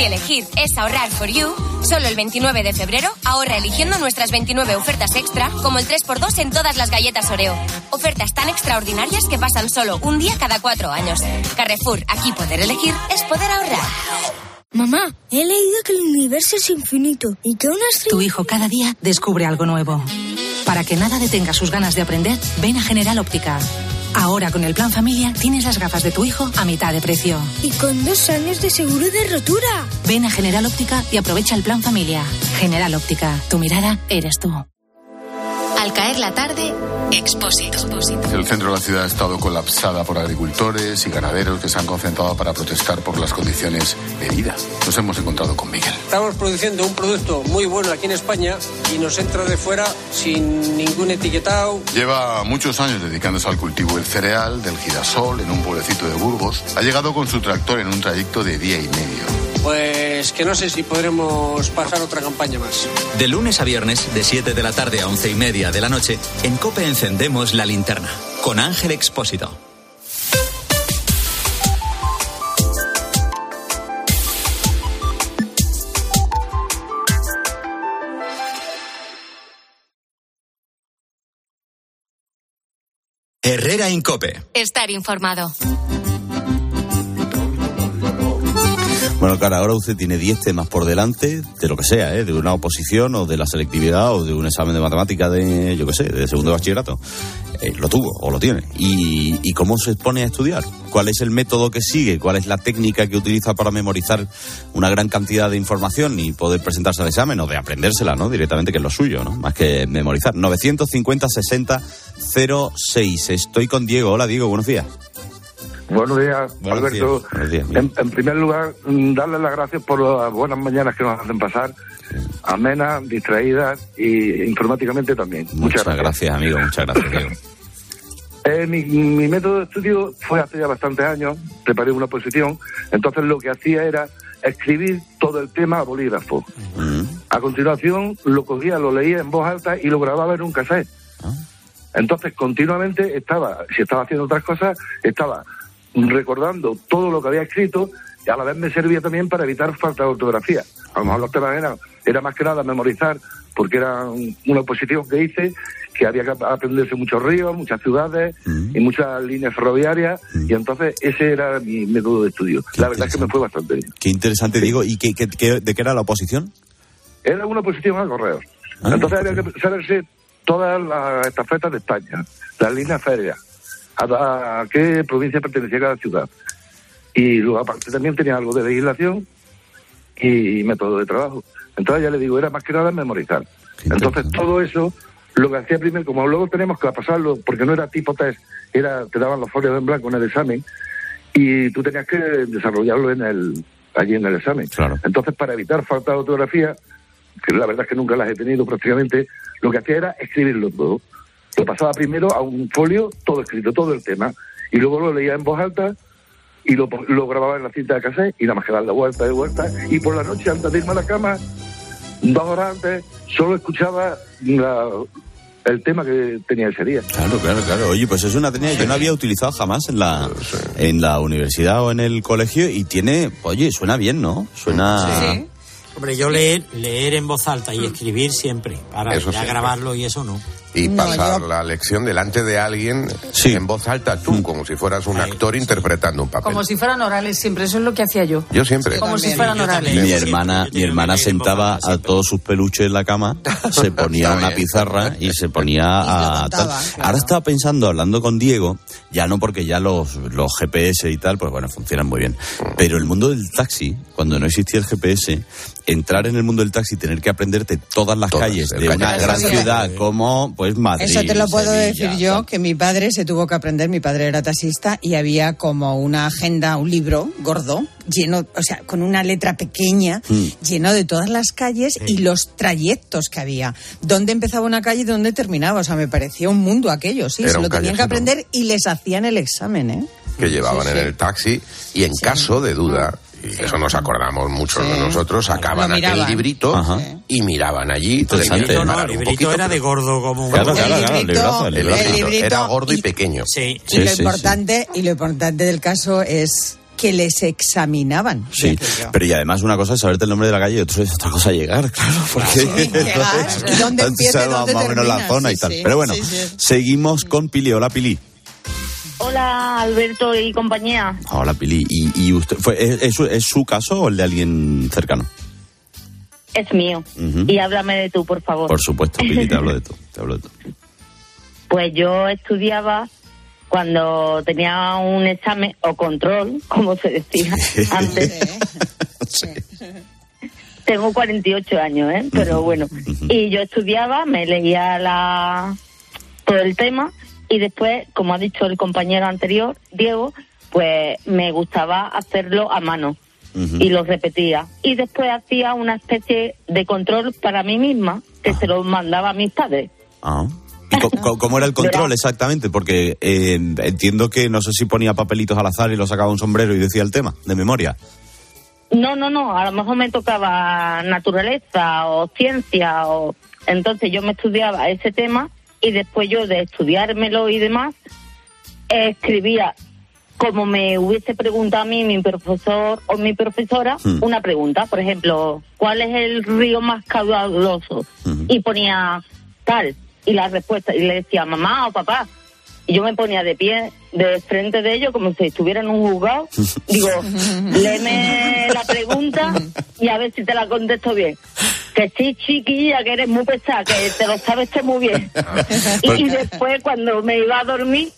Si elegir es ahorrar for you, solo el 29 de febrero ahorra eligiendo nuestras 29 ofertas extra, como el 3x2 en todas las galletas Oreo. Ofertas tan extraordinarias que pasan solo un día cada cuatro años. Carrefour, aquí poder elegir es poder ahorrar. Mamá, he leído que el universo es infinito y que una estrella... Tu hijo cada día descubre algo nuevo. Para que nada detenga sus ganas de aprender, ven a General Óptica. Ahora con el plan familia tienes las gafas de tu hijo a mitad de precio. Y con dos años de seguro de rotura. Ven a General Óptica y aprovecha el plan familia. General Óptica, tu mirada eres tú. Al caer la tarde, Expósito. El centro de la ciudad ha estado colapsada por agricultores y ganaderos que se han concentrado para protestar por las condiciones de vida. Nos hemos encontrado con Miguel. Estamos produciendo un producto muy bueno aquí en España y nos entra de fuera sin ningún etiquetado. Lleva muchos años dedicándose al cultivo del cereal, del girasol, en un pueblecito de Burgos. Ha llegado con su tractor en un trayecto de día y medio. Pues que no sé si podremos pasar otra campaña más. De lunes a viernes, de 7 de la tarde a 11 y media de la noche, en COPE encendemos la linterna. Con Ángel Expósito. Herrera Incope. Estar informado. Bueno, claro, ahora usted tiene 10 temas por delante de lo que sea, ¿eh? de una oposición o de la selectividad o de un examen de matemática de, yo qué sé, de segundo bachillerato. Eh, lo tuvo o lo tiene. ¿Y, ¿Y cómo se pone a estudiar? ¿Cuál es el método que sigue? ¿Cuál es la técnica que utiliza para memorizar una gran cantidad de información y poder presentarse al examen o de aprendérsela, ¿no? Directamente, que es lo suyo, ¿no? Más que memorizar. 950 60 06. Estoy con Diego. Hola, Diego, buenos días. Buenos días, Buenos Alberto. días, buenos días. En, en primer lugar, darles las gracias por las buenas mañanas que nos hacen pasar, amenas, distraídas y informáticamente también. Muchas, gracias. amigo. Muchas gracias, Diego. Eh, mi, mi método de estudio fue hace ya bastantes años, preparé una posición, entonces lo que hacía era escribir todo el tema a bolígrafo. A continuación lo cogía, lo leía en voz alta y lo grababa en un cassette. Entonces continuamente estaba, si estaba haciendo otras cosas, estaba recordando todo lo que había escrito y a la vez me servía también para evitar falta de ortografía. A lo mejor los temas eran, era más que nada memorizar, porque era un- una oposición que hice, que había que aprenderse muchos ríos, muchas ciudades y muchas líneas ferroviarias, y entonces ese era mi método de estudio. la verdad es que me fue bastante bien. Qué interesante, Diego. ¿Y qué, qué- qué- de qué era la oposición? Era una oposición a correos. Entonces había que saberse todas las estafetas de España, las líneas ferias, a, a qué provincia pertenecía cada ciudad. Y luego aparte también tenía algo de legislación y método de trabajo. Entonces ya le digo, era más que nada memorizar. Entonces todo eso, lo que hacía primero, como luego tenemos que pasarlo, porque no era tipo test, era, te daban los folios en blanco en el examen y tú tenías que desarrollarlo en el, allí en el examen. Entonces para evitar falta de ortografía, que la verdad es que nunca las he tenido prácticamente, lo que hacía era escribirlo todo. Lo pasaba primero a un folio, todo escrito, todo el tema, y luego lo leía en voz alta y lo, lo grababa en la cinta de cassette y nada más que darle vuelta y vuelta. Y por la noche, antes de irme a la cama, dos horas antes, solo escuchaba la- el tema que tenía ese día. Claro, claro, claro. Oye, pues es una técnica que yo no había utilizado jamás en la, en la universidad o en el colegio y tiene, oye, suena bien, ¿no? Suena... Hombre, yo leer, leer en voz alta y escribir siempre, para Eso ya grabarlo y eso no. Y No, pasar yo- la lección delante de alguien en voz alta, tú, como si fueras un actor interpretando un papel. Como si fueran orales siempre, eso es lo que hacía yo. Yo siempre. Como si fueran orales. Mi hermana, mi hermana sentaba a todos sus peluches en la cama, se ponía una pizarra y se ponía a tal. Ahora estaba pensando, hablando con Diego, ya no porque ya los, los GPS y tal, pues bueno, funcionan muy bien. Pero el mundo del taxi, cuando no existía el GPS, entrar en el mundo del taxi y tener que aprenderte todas las calles de una gran ciudad como pues Madrid. Eso te lo puedo Sevilla, decir yo, que mi padre se tuvo que aprender, mi padre era taxista y había como una agenda, un libro gordo, lleno, o sea, con una letra pequeña, Mm. lleno de todas las calles y los trayectos que había. Dónde empezaba una calle y dónde terminaba. O sea, me parecía un mundo aquello, sí. Era se lo tenían que aprender y les hacían el examen, ¿eh? que llevaban sí, en el taxi y en caso de duda, y eso nos acordamos muchos de Sí. nosotros, sacaban aquel librito Ajá. y miraban allí. Interesante. tenían que No, el librito poquito, era de gordo como un... Claro, claro, El claro, el librito- el El librazo. el librito era gordo y y- pequeño. Sí. Y Sí, lo sí, sí. importante y lo importante del caso es que les examinaban. Sí, pero y además una cosa es saberte el nombre de la calle y otra es otra cosa llegar, claro, porque llegar, y dónde empieza dónde más o menos la termina, zona sí, y tal. sí, Pero bueno, sí, sí. seguimos con Pili. Hola Pili. Hola Alberto y compañía. Hola Pili. ¿Y, y usted fue es, es su- es su caso o el de alguien cercano? Es mío. Y háblame de tú, por favor. Por supuesto, Pili, te hablo de tú, te hablo de tú. Pues yo estudiaba cuando tenía un examen o control, como se decía antes. Tengo 48 años, ¿eh? Pero bueno. Y yo estudiaba, me leía la todo el tema y después, como ha dicho el compañero anterior, Diego, pues me gustaba hacerlo a mano y lo repetía. Y después hacía una especie de control para mí misma que se lo mandaba a mis padres. Ah. ¿Y cómo era el control exactamente? Porque eh, entiendo que no sé si ponía papelitos al azar y lo sacaba un sombrero y decía el tema de memoria. No, no, no, a lo mejor me tocaba naturaleza o ciencia o entonces yo me estudiaba ese tema y después yo de estudiármelo y demás escribía como me hubiese preguntado a mí mi profesor o mi profesora Hmm. una pregunta, por ejemplo, ¿cuál es el río más caudaloso? Y ponía tal y la respuesta y le decía mamá o papá y yo me ponía de pie de frente de ellos como si estuviera en un juzgado. Digo, léeme la pregunta y a ver si te la contesto bien. Que sí, chiquilla, que eres muy pesada, que te lo sabes tú muy bien. y, y después, cuando me iba a dormir,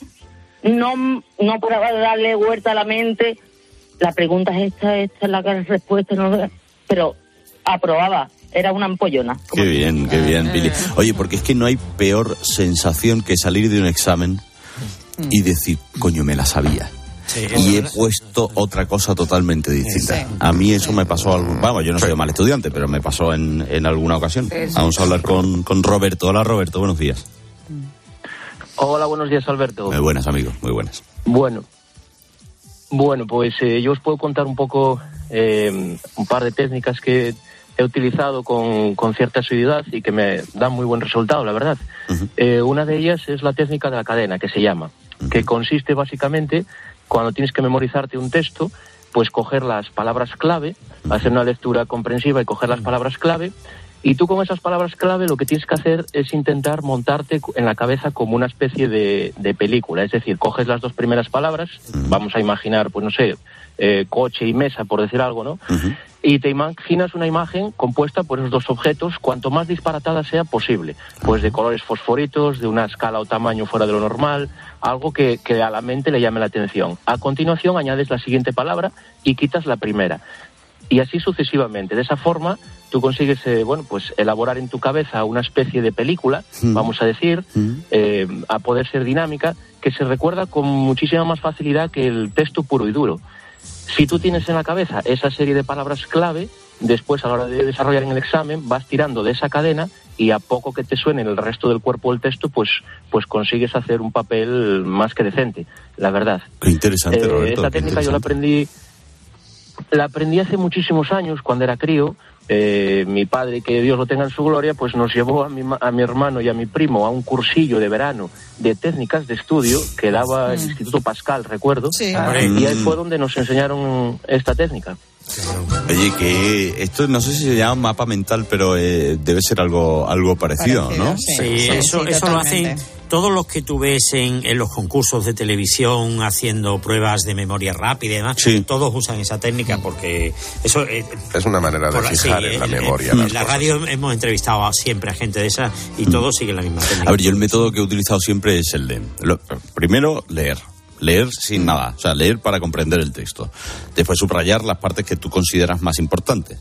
no, no paraba de darle vuelta a la mente. La pregunta es esta, esta es la respuesta, no, pero aprobaba. Era una ampollona. Qué bien, qué bien, Pili. Oye, porque es que no hay peor sensación que salir de un examen y decir, coño, me la sabía. Y he puesto otra cosa totalmente distinta. A mí eso me pasó, algo, vamos, yo no soy mal estudiante, pero me pasó en, en alguna ocasión. Vamos a hablar con, con Roberto. Hola Roberto, buenos días. Hola, buenos días, Alberto. Muy buenas, amigos, muy buenas. Bueno, bueno, pues eh, yo os puedo contar un poco eh, un par de técnicas que he utilizado con, con cierta asiduidad y que me dan muy buen resultado, la verdad. Eh, una de ellas es la técnica de la cadena, que se llama, que consiste básicamente cuando tienes que memorizarte un texto, pues coger las palabras clave, hacer una lectura comprensiva y coger las palabras clave. Y tú con esas palabras clave lo que tienes que hacer es intentar montarte en la cabeza como una especie de, de película. Es decir, coges las dos primeras palabras, vamos a imaginar, pues no sé, eh, coche y mesa, por decir algo, ¿no? Y te imaginas una imagen compuesta por esos dos objetos cuanto más disparatada sea posible, pues de colores fosforitos, de una escala o tamaño fuera de lo normal, algo que, que a la mente le llame la atención. A continuación añades la siguiente palabra y quitas la primera. Y así sucesivamente. De esa forma tú consigues, eh, bueno, pues elaborar en tu cabeza una especie de película, vamos a decir, eh, a poder ser dinámica, que se recuerda con muchísima más facilidad que el texto puro y duro. Si tú tienes en la cabeza esa serie de palabras clave, después a la hora de desarrollar en el examen vas tirando de esa cadena y a poco que te suene el resto del cuerpo del texto, pues, pues consigues hacer un papel más que decente, la verdad. Qué interesante, Eh, Roberto. esta técnica yo la aprendí, la aprendí hace muchísimos años cuando era crío. Eh, mi padre, que Dios lo tenga en su gloria, pues nos llevó a mi, ma- a mi hermano y a mi primo a un cursillo de verano de técnicas de estudio que daba el Instituto Pascal, recuerdo. Sí. Y ahí fue donde nos enseñaron esta técnica. Oye, que esto no sé si se llama mapa mental, pero eh, debe ser algo, algo parecido, ¿no? Sí, eso, eso lo hacen todos los que tú ves en, en los concursos de televisión haciendo pruebas de memoria rápida y demás. Todos usan esa técnica porque eso eh, Es una manera de la- fijar sí, en la en- memoria. En, las la cosas. radio hemos entrevistado a siempre a gente de esa y todos siguen la misma técnica. A ver, yo el método que he utilizado siempre es el de, lo- primero, leer. Leer sin nada, o sea, leer para comprender el texto. Después subrayar las partes que tú consideras más importantes.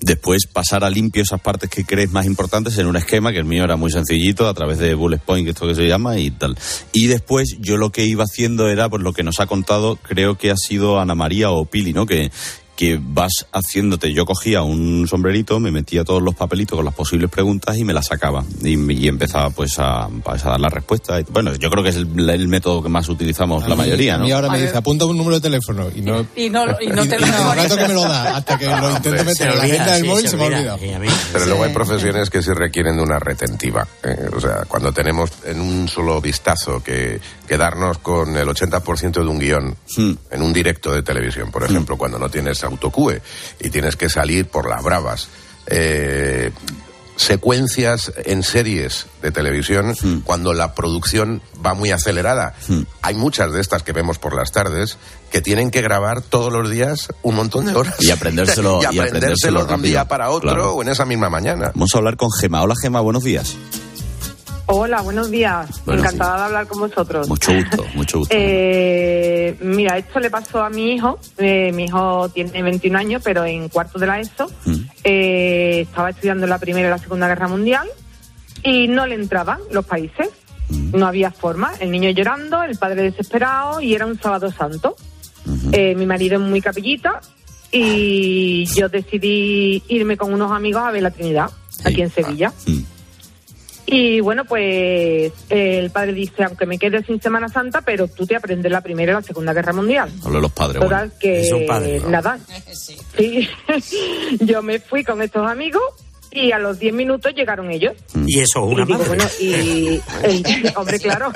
Después pasar a limpio esas partes que crees más importantes en un esquema, que el mío era muy sencillito, a través de bullet point, esto que se llama, y tal. Y después yo lo que iba haciendo era, pues lo que nos ha contado, creo que ha sido Ana María o Pili, ¿no? Que, que vas haciéndote. Yo cogía un sombrerito, me metía todos los papelitos con las posibles preguntas y me las sacaba. Y, y empezaba pues a, pues, a dar la respuesta. Y, Bueno, yo creo que es el, el método que más utilizamos la mayoría, A ¿no? mí ahora me dice, apunta un número de teléfono y no... Y no, y no te lo rato que me lo da, hasta que lo intento meter en la agenda del móvil, se, me ha olvidado. Pero luego hay profesiones que sí requieren de una retentiva. ¿eh? O sea, cuando tenemos en un solo vistazo que quedarnos con el 80% de un guion en un directo de televisión, por ejemplo, cuando no tienes y tienes que salir por las bravas. eh, secuencias en series de televisión cuando la producción va muy acelerada. Hay muchas de estas que vemos por las tardes que tienen que grabar todos los días un montón de horas. Y aprendérselo- y y aprendérselo aprendérselo de un rápido. día para otro Claro. o en esa misma mañana. Vamos a hablar con Gema. Hola Gema, buenos días. Hola, buenos días. Buenos Encantada de hablar con vosotros. Mucho gusto, mucho gusto. Eh, mira, esto le pasó a mi hijo. Eh, mi hijo tiene 21 años, pero en cuarto de la ESO. Eh, estaba estudiando la Primera y la Segunda Guerra Mundial y no le entraban los países. No había forma. El niño llorando, el padre desesperado y era un sábado santo. Eh, mi marido es muy capillita y yo decidí irme con unos amigos a ver la Trinidad, aquí en Sevilla. Y bueno, pues el padre dice, aunque me quede sin Semana Santa, pero tú te aprendes la Primera y la Segunda Guerra Mundial. Hablo de los padres. Total, bueno. que Es un padre, ¿no? nada. Sí. yo me fui con estos amigos y a los 10 minutos llegaron ellos. Y eso es una y digo, madre. bueno, y el, hombre, claro,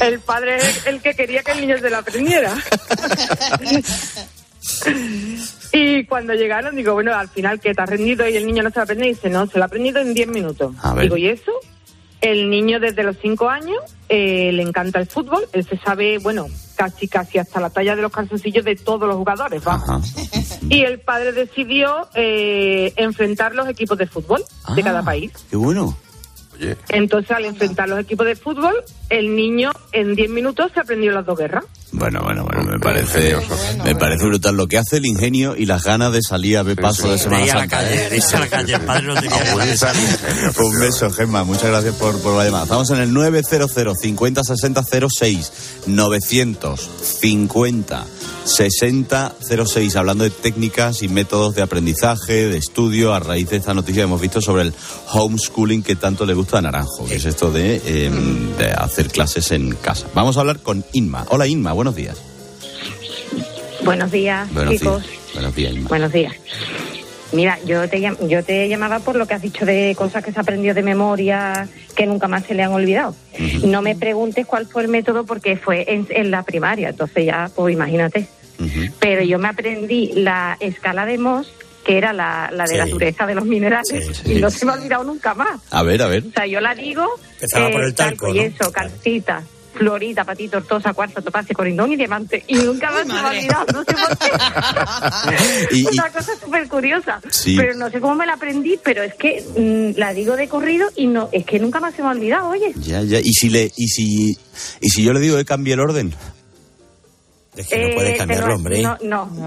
el padre es el que quería que el niño se la aprendiera. Y cuando llegaron, digo, bueno, al final que te has rendido y el niño no se la aprende, y dice, no, se la ha aprendido en 10 minutos. A ver. Digo, ¿y eso? El niño desde los 5 años eh, le encanta el fútbol, él se sabe, bueno, casi casi hasta la talla de los calzoncillos de todos los jugadores, va. Y el padre decidió eh, enfrentar los equipos de fútbol de cada país. Qué bueno. Entonces, al enfrentar los equipos de fútbol, el niño en 10 minutos se aprendió las dos guerras. Bueno, bueno, bueno, me parece, me parece brutal lo que hace el ingenio y las ganas de salir a ver paso de Semana a la Santa. calle, ¿eh? irse a la calle, el padre no tenía que Un beso, Gemma. Muchas gracias por, por la llamada. Estamos en el 900 50 60 06 950 60 06 hablando de técnicas y métodos de aprendizaje, de estudio a raíz de esta noticia que hemos visto sobre el homeschooling que tanto le gusta a Naranjo, que es esto de, eh, de hacer clases en casa. Vamos a hablar con Inma. Hola Inma, buenos días. Buenos días, Buenos chicos. días. Buenos días, Inma. Buenos días. Mira, yo te, yo te llamaba por lo que has dicho de cosas que se aprendió de memoria que nunca más se le han olvidado. No me preguntes cuál fue el método porque fue en, en la primaria, entonces ya, pues imagínate. Pero yo me aprendí la escala de Mohs, que era la, la de la dureza de los minerales, Sí, sí. y no se me ha olvidado nunca más. A ver, a ver. O sea, yo la digo, Empezaba por el talco, ¿no? yeso, calcita, florita, patito, tortosa, cuarzo, topacio, corindón y diamante. Y nunca más se me ha olvidado, no sé por qué. Y- y- Una cosa súper curiosa. Sí. Pero no sé cómo me la aprendí, pero es que mm, la digo de corrido y no, es que nunca más se me ha olvidado, oye. Ya, ya. ¿Y si, le, y si, y si yo le digo que cambie el orden? Es que no puedes Eh, cambiarlo, hombre. No, no.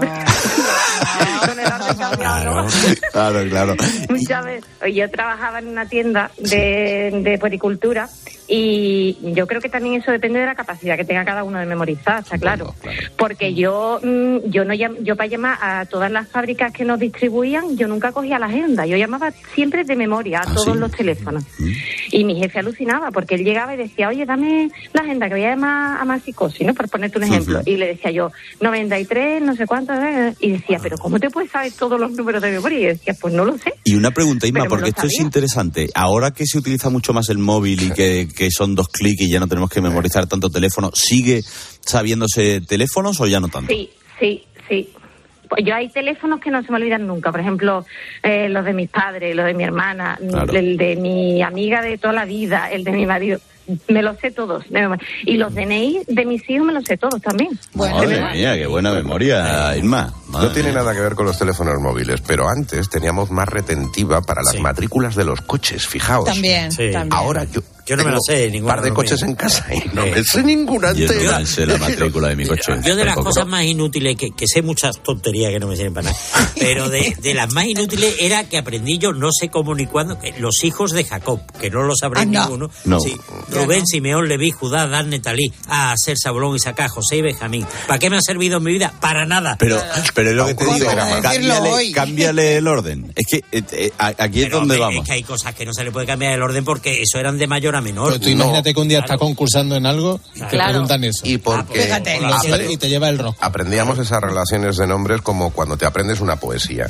Con el no. Claro, claro. Muchas veces. Yo trabajaba en una tienda de, de puericultura y yo creo que también eso depende de la capacidad que tenga cada uno de memorizar, está claro. Porque yo, mm, yo no llam- yo para llamar a todas las fábricas que nos distribuían, yo nunca cogía la agenda, yo llamaba siempre de memoria a todos los teléfonos. Y mi jefe alucinaba porque él llegaba y decía, oye, dame la agenda que voy a llamar a Masicosi, ¿no? Por ponerte un ejemplo. Y le decía yo, 93, no sé cuánto, eh, y decía, pero ¿cómo te puedes saber todos los números de memoria? Y decía, pues no lo sé. Y una pregunta, me porque esto es interesante. Ahora que se utiliza mucho más el móvil y que, que son dos clics y ya no tenemos que memorizar tanto teléfono, ¿sigue sabiéndose teléfonos o ya no tanto? Sí, sí, sí. Pues yo hay teléfonos que no se me olvidan nunca. Por ejemplo, eh, los de mis padres, los de mi hermana, Claro. el de mi amiga de toda la vida, el de mi marido. Me los sé todos. Y los DNI de mis hijos me los sé todos también. Madre mía, qué buena memoria, No tiene nada que ver con los teléfonos móviles, pero antes teníamos más retentiva para las matrículas de los coches, fijaos. También, Sí. también. Ahora yo, Yo no me lo sé, un ninguna par de no coches mío. en casa y no me sé ninguna Yo no me sé la matrícula de mi coche. Yo de las cosas más inútiles, que, que sé muchas tonterías que no me sirven para nada, pero de, de las más inútiles era que aprendí yo, no sé cómo ni cuándo, que los hijos de Jacob, que no lo sabré Ah, no. ninguno. No. Sí, Rubén, Simeón, Leví, Judá, Dan, Netalí, a ser Sablón, Isaac, José y Benjamín. ¿Para qué me ha servido en mi vida? Para nada. Pero, pero Pero es lo que te digo, cámbiale, el orden. Es que eh, eh, a- aquí es Pero, donde hombre, vamos. Es que hay cosas que no se le puede cambiar el orden porque eso eran de mayor a menor. Pero tú imagínate que un día estás concursando en algo y te Claro. preguntan eso. Y porque Fíjate. Lo sé, y te lleva el rojo. aprendíamos esas relaciones de nombres como cuando te aprendes una poesía.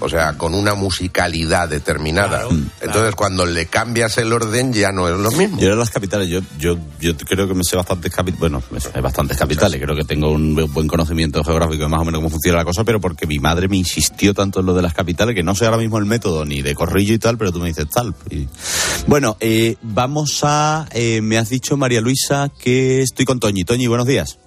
O sea, con una musicalidad determinada. Entonces, cuando le cambias el orden, ya no es lo mismo. Yo en las capitales, yo, yo, yo creo que me sé bastantes capitales, bueno, me sé bastantes capitales, creo que tengo un buen conocimiento geográfico de más o menos cómo funciona la cosa, pero porque mi madre me insistió tanto en lo de las capitales, que no sé ahora mismo el método ni de corrillo y tal, pero tú me dices tal. Y- Bueno, eh, vamos a, eh, me has dicho María Luisa que estoy con Toñi. Toñi, buenos días.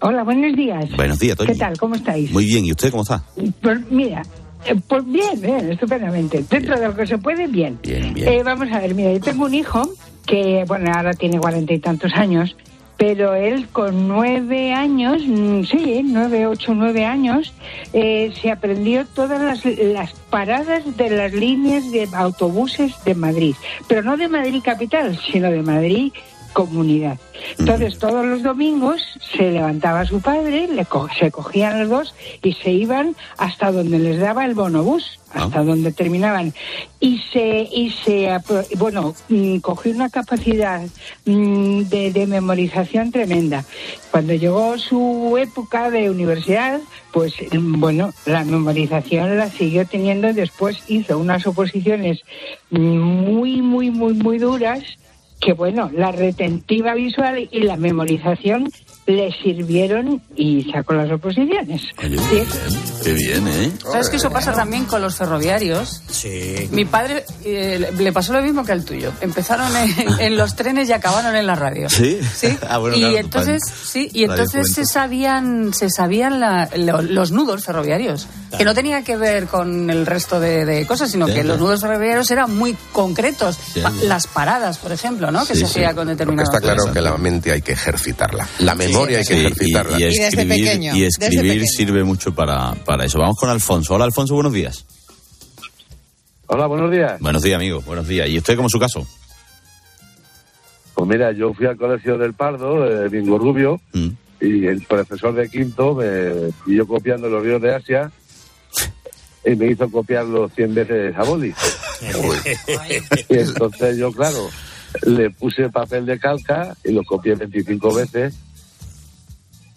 Hola, buenos días. Buenos días, Toñi. ¿Qué tal? ¿Cómo estáis? Muy bien, ¿y usted cómo está? Pues mira, eh, pues bien, bien, estupendamente. Dentro de lo que se puede, bien. Bien, bien. Eh, vamos a ver, mira, yo tengo un hijo que, bueno, ahora tiene cuarenta y tantos años, pero él con nueve años, mm, sí, nueve, ocho, nueve años, eh, se aprendió todas las, las paradas de las líneas de autobuses de Madrid, pero no de Madrid capital, sino de Madrid comunidad. Entonces todos los domingos se levantaba su padre, le co- se cogían los dos y se iban hasta donde les daba el bonobús, hasta donde terminaban. Y se, y se bueno, mm, cogió una capacidad mm, de, de memorización tremenda. Cuando llegó su época de universidad, pues mm, bueno, la memorización la siguió teniendo y después hizo unas oposiciones muy, muy, muy, muy duras que bueno, la retentiva visual y la memorización le sirvieron y sacó las oposiciones. Sí. Qué bien, ¿eh? ¿Sabes que eso pasa también con los ferroviarios? Sí. Mi padre eh, le pasó lo mismo que al tuyo. Empezaron en, en los trenes y acabaron en la radio. ¿Sí? Sí. Ah, bueno, y claro, entonces, sí, y entonces se sabían, se sabían la- lo- los nudos ferroviarios, que no tenía que ver con el resto de, de cosas, sino que los nudos ferroviarios eran muy concretos. Las paradas, por ejemplo, ¿no? Que se sí. hacía con determinados. está claro que la mente hay que ejercitarla. La memoria hay que Sí, ejercitarla. Y, y Y desde escribir, pequeño, y desde escribir pequeño. sirve mucho para, para eso. Vamos con Alfonso. Hola, Alfonso, buenos días. Hola, buenos días. Buenos días, amigo. Buenos días. ¿Y usted cómo es su caso? Pues mira, yo fui al colegio del Pardo, eh, Bingo Rubio, Mm. y el profesor de quinto me pilló copiando los ríos de Asia y me hizo copiarlo 100 veces a boli. y entonces yo, claro, le puse papel de calca y lo copié 25 veces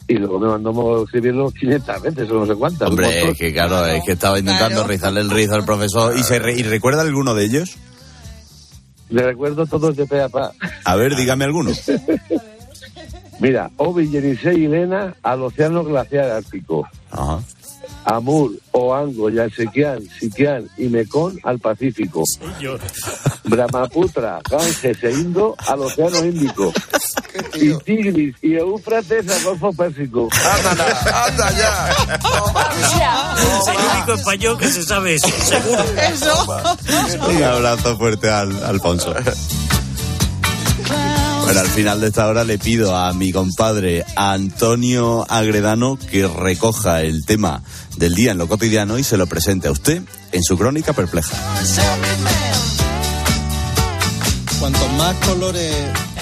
y luego me mandó a escribirlo 500 veces o no sé cuántas. Hombre, es que claro, es que estaba intentando Claro. rizarle el rizo al profesor. ¿Y, se re- ¿Y recuerda alguno de ellos? Le recuerdo todos de pe a pa. A ver, dígame alguno. Mira, Obi, Yenisei y Lena al Océano Glaciar Ártico. Ajá. Amur, Oango, Yansequian, Siquian y Mekong al Pacífico. Brahmaputra, Ganges e Indo al Océano Índico. Y Tigris y Éufrates al Golfo Pérsico. ¡Anda, anda ya! Es el único español que se sabe eso, seguro. Un abrazo fuerte al Alfonso. Bueno, al final de esta hora le pido a mi compadre Antonio Agredano que recoja el tema del día en lo cotidiano y se lo presente a usted en su crónica perpleja. Cuantos más colores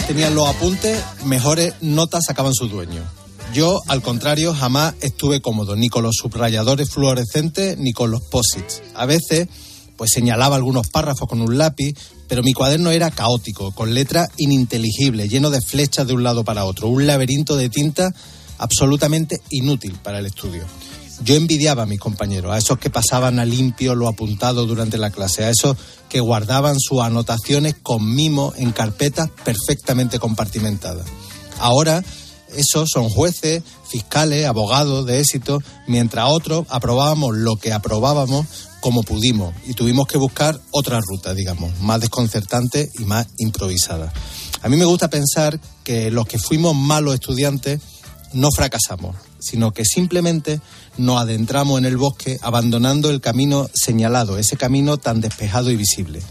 tenían los apuntes, mejores notas sacaban sus dueños. Yo, al contrario, jamás estuve cómodo, ni con los subrayadores fluorescentes ni con los posits. A veces, pues señalaba algunos párrafos con un lápiz, pero mi cuaderno era caótico, con letras ininteligibles, lleno de flechas de un lado para otro, un laberinto de tinta absolutamente inútil para el estudio. Yo envidiaba a mis compañeros, a esos que pasaban a limpio lo apuntado durante la clase, a esos que guardaban sus anotaciones con mimo en carpetas perfectamente compartimentadas. Ahora, esos son jueces, fiscales, abogados de éxito, mientras otros aprobábamos lo que aprobábamos como pudimos y tuvimos que buscar otra ruta, digamos, más desconcertante y más improvisada. A mí me gusta pensar que los que fuimos malos estudiantes no fracasamos, sino que simplemente nos adentramos en el bosque abandonando el camino señalado, ese camino tan despejado y visible,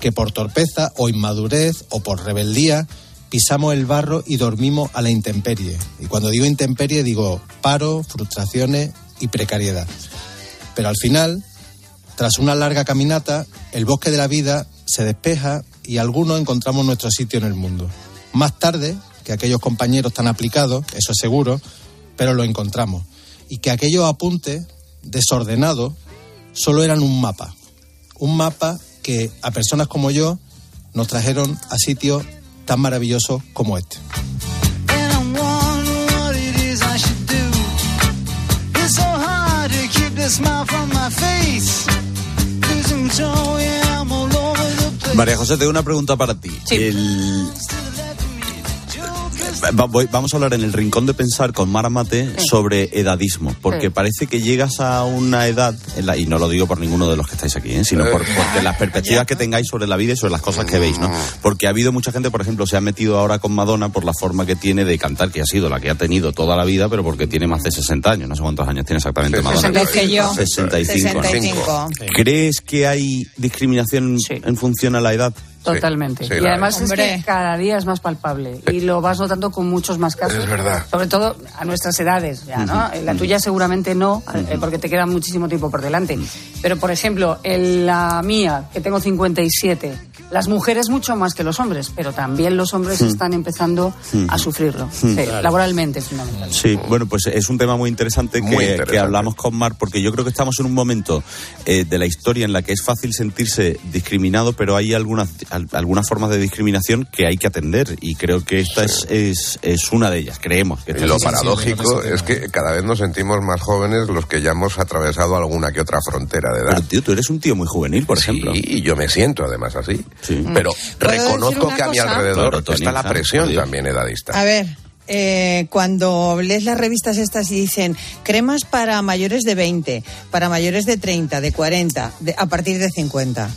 que por torpeza o inmadurez o por rebeldía pisamos el barro y dormimos a la intemperie. Y cuando digo intemperie digo paro, frustraciones y precariedad. Pero al final, tras una larga caminata, el bosque de la vida se despeja y algunos encontramos nuestro sitio en el mundo. Más tarde que aquellos compañeros tan aplicados, eso es seguro, pero lo encontramos. y que aquellos apuntes desordenados solo eran un mapa. Un mapa que a personas como yo nos trajeron a sitios tan maravillosos como este. María José, tengo una pregunta para ti. El- Va- voy- vamos a hablar en el rincón de pensar con Mara Mate sobre edadismo, porque Sí. parece que llegas a una edad, en la- y no lo digo por ninguno de los que estáis aquí, ¿eh? sino por, porque las perspectivas que tengáis sobre la vida y sobre las cosas que veis, ¿no? Porque ha habido mucha gente, por ejemplo, se ha metido ahora con Madonna por la forma que tiene de cantar, que ha sido la que ha tenido toda la vida, pero porque tiene más de 60 años, no sé cuántos años tiene exactamente Madonna. 65. 65. ¿no? 65. ¿Crees que hay discriminación en función a la edad? Totalmente. Sí, y además es que cada día es más palpable y lo vas notando con muchos más casos. Es verdad. Sobre todo a nuestras edades, ya, ¿no? La tuya seguramente no, eh, porque te queda muchísimo tiempo por delante. Pero, por ejemplo, en la mía, que tengo 57, las mujeres mucho más que los hombres, pero también los hombres están empezando a sufrirlo. Sí, Claro. laboralmente, fundamentalmente. Sí, bueno, pues es un tema muy interesante, que, Muy interesante. que hablamos con Mar, porque yo creo que estamos en un momento eh, de la historia en la que es fácil sentirse discriminado, pero hay algunas, al- algunas formas de discriminación que hay que atender, y creo que esta es, es, es una de ellas, creemos. Que Y lo es- paradójico es que cada vez nos sentimos más jóvenes los que ya hemos atravesado alguna que otra frontera de edad. Pero, tío, tú eres un tío muy juvenil, por ejemplo. Sí, y yo me siento además así. Pero ¿Puedo reconozco que a mi alrededor Claro, Tony, está la presión también edadista. A ver, eh, cuando lees las revistas estas y dicen cremas para mayores de 20, para mayores de 30, de 40, de- a partir de 50.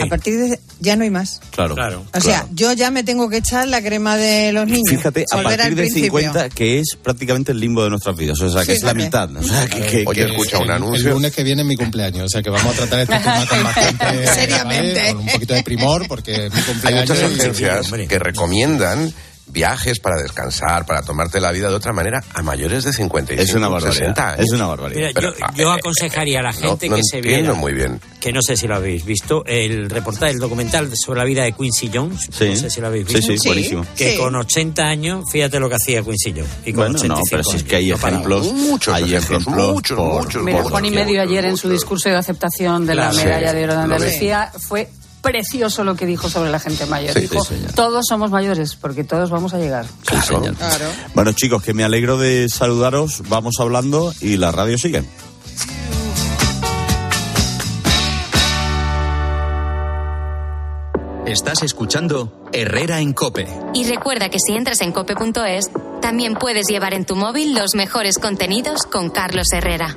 A partir de ya no hay más. Claro, O sea, yo ya me tengo que echar la crema de los niños. Fíjate, a partir de principio. 50, que es prácticamente el limbo de nuestras vidas, o sea, que es la mitad. O sea, que, que- Oye, que- escucha un El anuncio. lunes que viene es mi cumpleaños, o sea que vamos a tratar este tema con bastante... Seriamente. ¿vale? Con un poquito de primor, porque es mi Hay cumpleaños... muchas y- agencias que recomiendan viajes para descansar, para tomarte la vida de otra manera a mayores de 55, Es una barbaridad, 60 años. es una barbaridad. Mira, Pero, yo, yo eh, aconsejaría a la no- gente no que se viera, muy bien. que no sé si lo habéis visto, el reportaje, el documental sobre la vida de Quincy Jones, Sí. no sé si lo habéis visto. sí, Sí, buenísimo. Que sí. con 80 años, fíjate lo que hacía Quincy Jones. Y con Bueno, no, 85 pero si es años, que hay no ejemplos, Muchos hay ejemplos, ejemplos muchos, por- muchos, Mira, Juan y medio ayer en su discurso de aceptación de la medalla Sí, de oro de. Andalucía fue precioso lo que dijo sobre la gente mayor. Sí, dijo, sí, todos somos mayores porque todos vamos a llegar. Claro. Bueno, chicos, que me alegro de saludaros. Vamos hablando y la radio sigue. Estás escuchando Herrera en Cope. Y recuerda que si entras en cope.es, también puedes llevar en tu móvil los mejores contenidos con Carlos Herrera.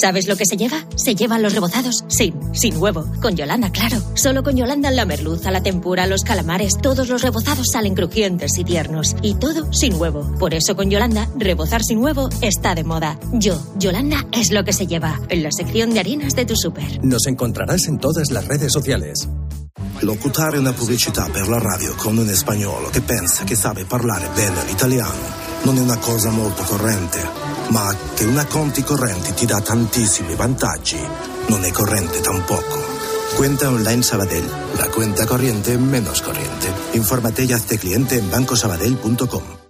¿Sabes lo que se lleva? Se llevan los rebozados sin, sin huevo. Con Yolanda, claro. Solo con Yolanda la merluza, la tempura, los calamares, todos los rebozados salen crujientes y tiernos. Y todo sin huevo. Por eso con Yolanda, rebozar sin huevo está de moda. Yo, Yolanda, es lo que se lleva. En la sección de harinas de tu súper. Nos encontrarás in todas le redes sociales. Locutare una pubblicità per la radio con un spagnolo che pensa che sabe parlare bene l'italiano non è una cosa molto corrente, ma che una conti correnti ti dà tantissimi vantaggi non è corrente tampoco. Cuenta online Sabadell, la cuenta corriente menos corriente. Infórmate y hazte cliente en bancosabadell.com.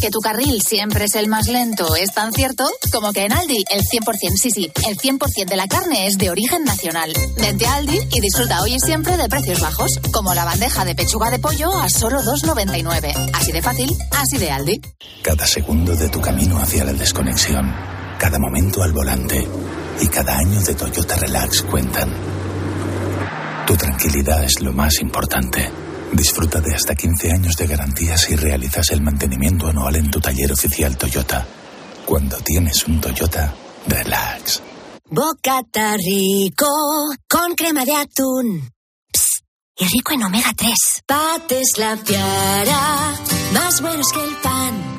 Que tu carril siempre es el más lento es tan cierto como que en Aldi el 100%, sí, sí, el 100% de la carne es de origen nacional. Vente a Aldi y disfruta hoy y siempre de precios bajos, como la bandeja de pechuga de pollo a solo 2,99. Así de fácil, así de Aldi. Cada segundo de tu camino hacia la desconexión, cada momento al volante y cada año de Toyota Relax cuentan. Tu tranquilidad es lo más importante. Disfruta de hasta 15 años de garantía si realizas el mantenimiento anual en tu taller oficial Toyota. Cuando tienes un Toyota, relax. Bocata rico con crema de atún. Psst, y rico en omega 3. Pates la piara, más buenos que el pan.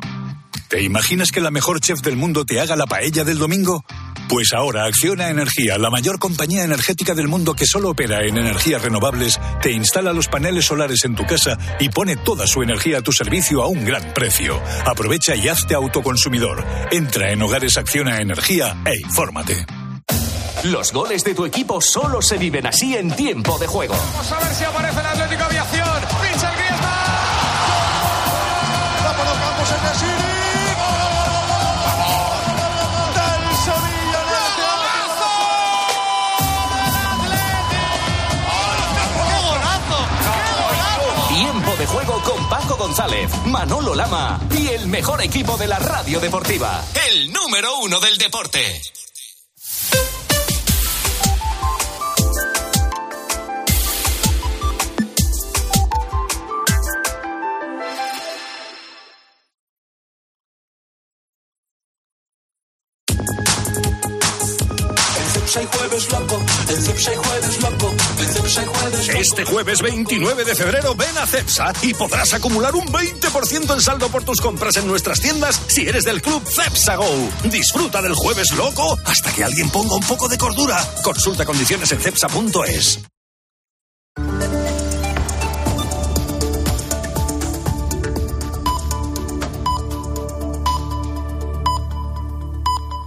¿Te imaginas que la mejor chef del mundo te haga la paella del domingo? Pues ahora Acciona Energía, la mayor compañía energética del mundo que solo opera en energías renovables, te instala los paneles solares en tu casa y pone toda su energía a tu servicio a un gran precio. Aprovecha y hazte autoconsumidor. Entra en Hogares Acciona Energía e infórmate. Los goles de tu equipo solo se viven así en tiempo de juego. Vamos a ver si aparece el Atlético Aviación. Juego con Paco González, Manolo Lama y el mejor equipo de la radio deportiva. El número uno del deporte. Este jueves 29 de febrero ven a Cepsa y podrás acumular un 20% en saldo por tus compras en nuestras tiendas si eres del club Cepsa Go. Disfruta del jueves loco hasta que alguien ponga un poco de cordura. Consulta condiciones en cepsa.es.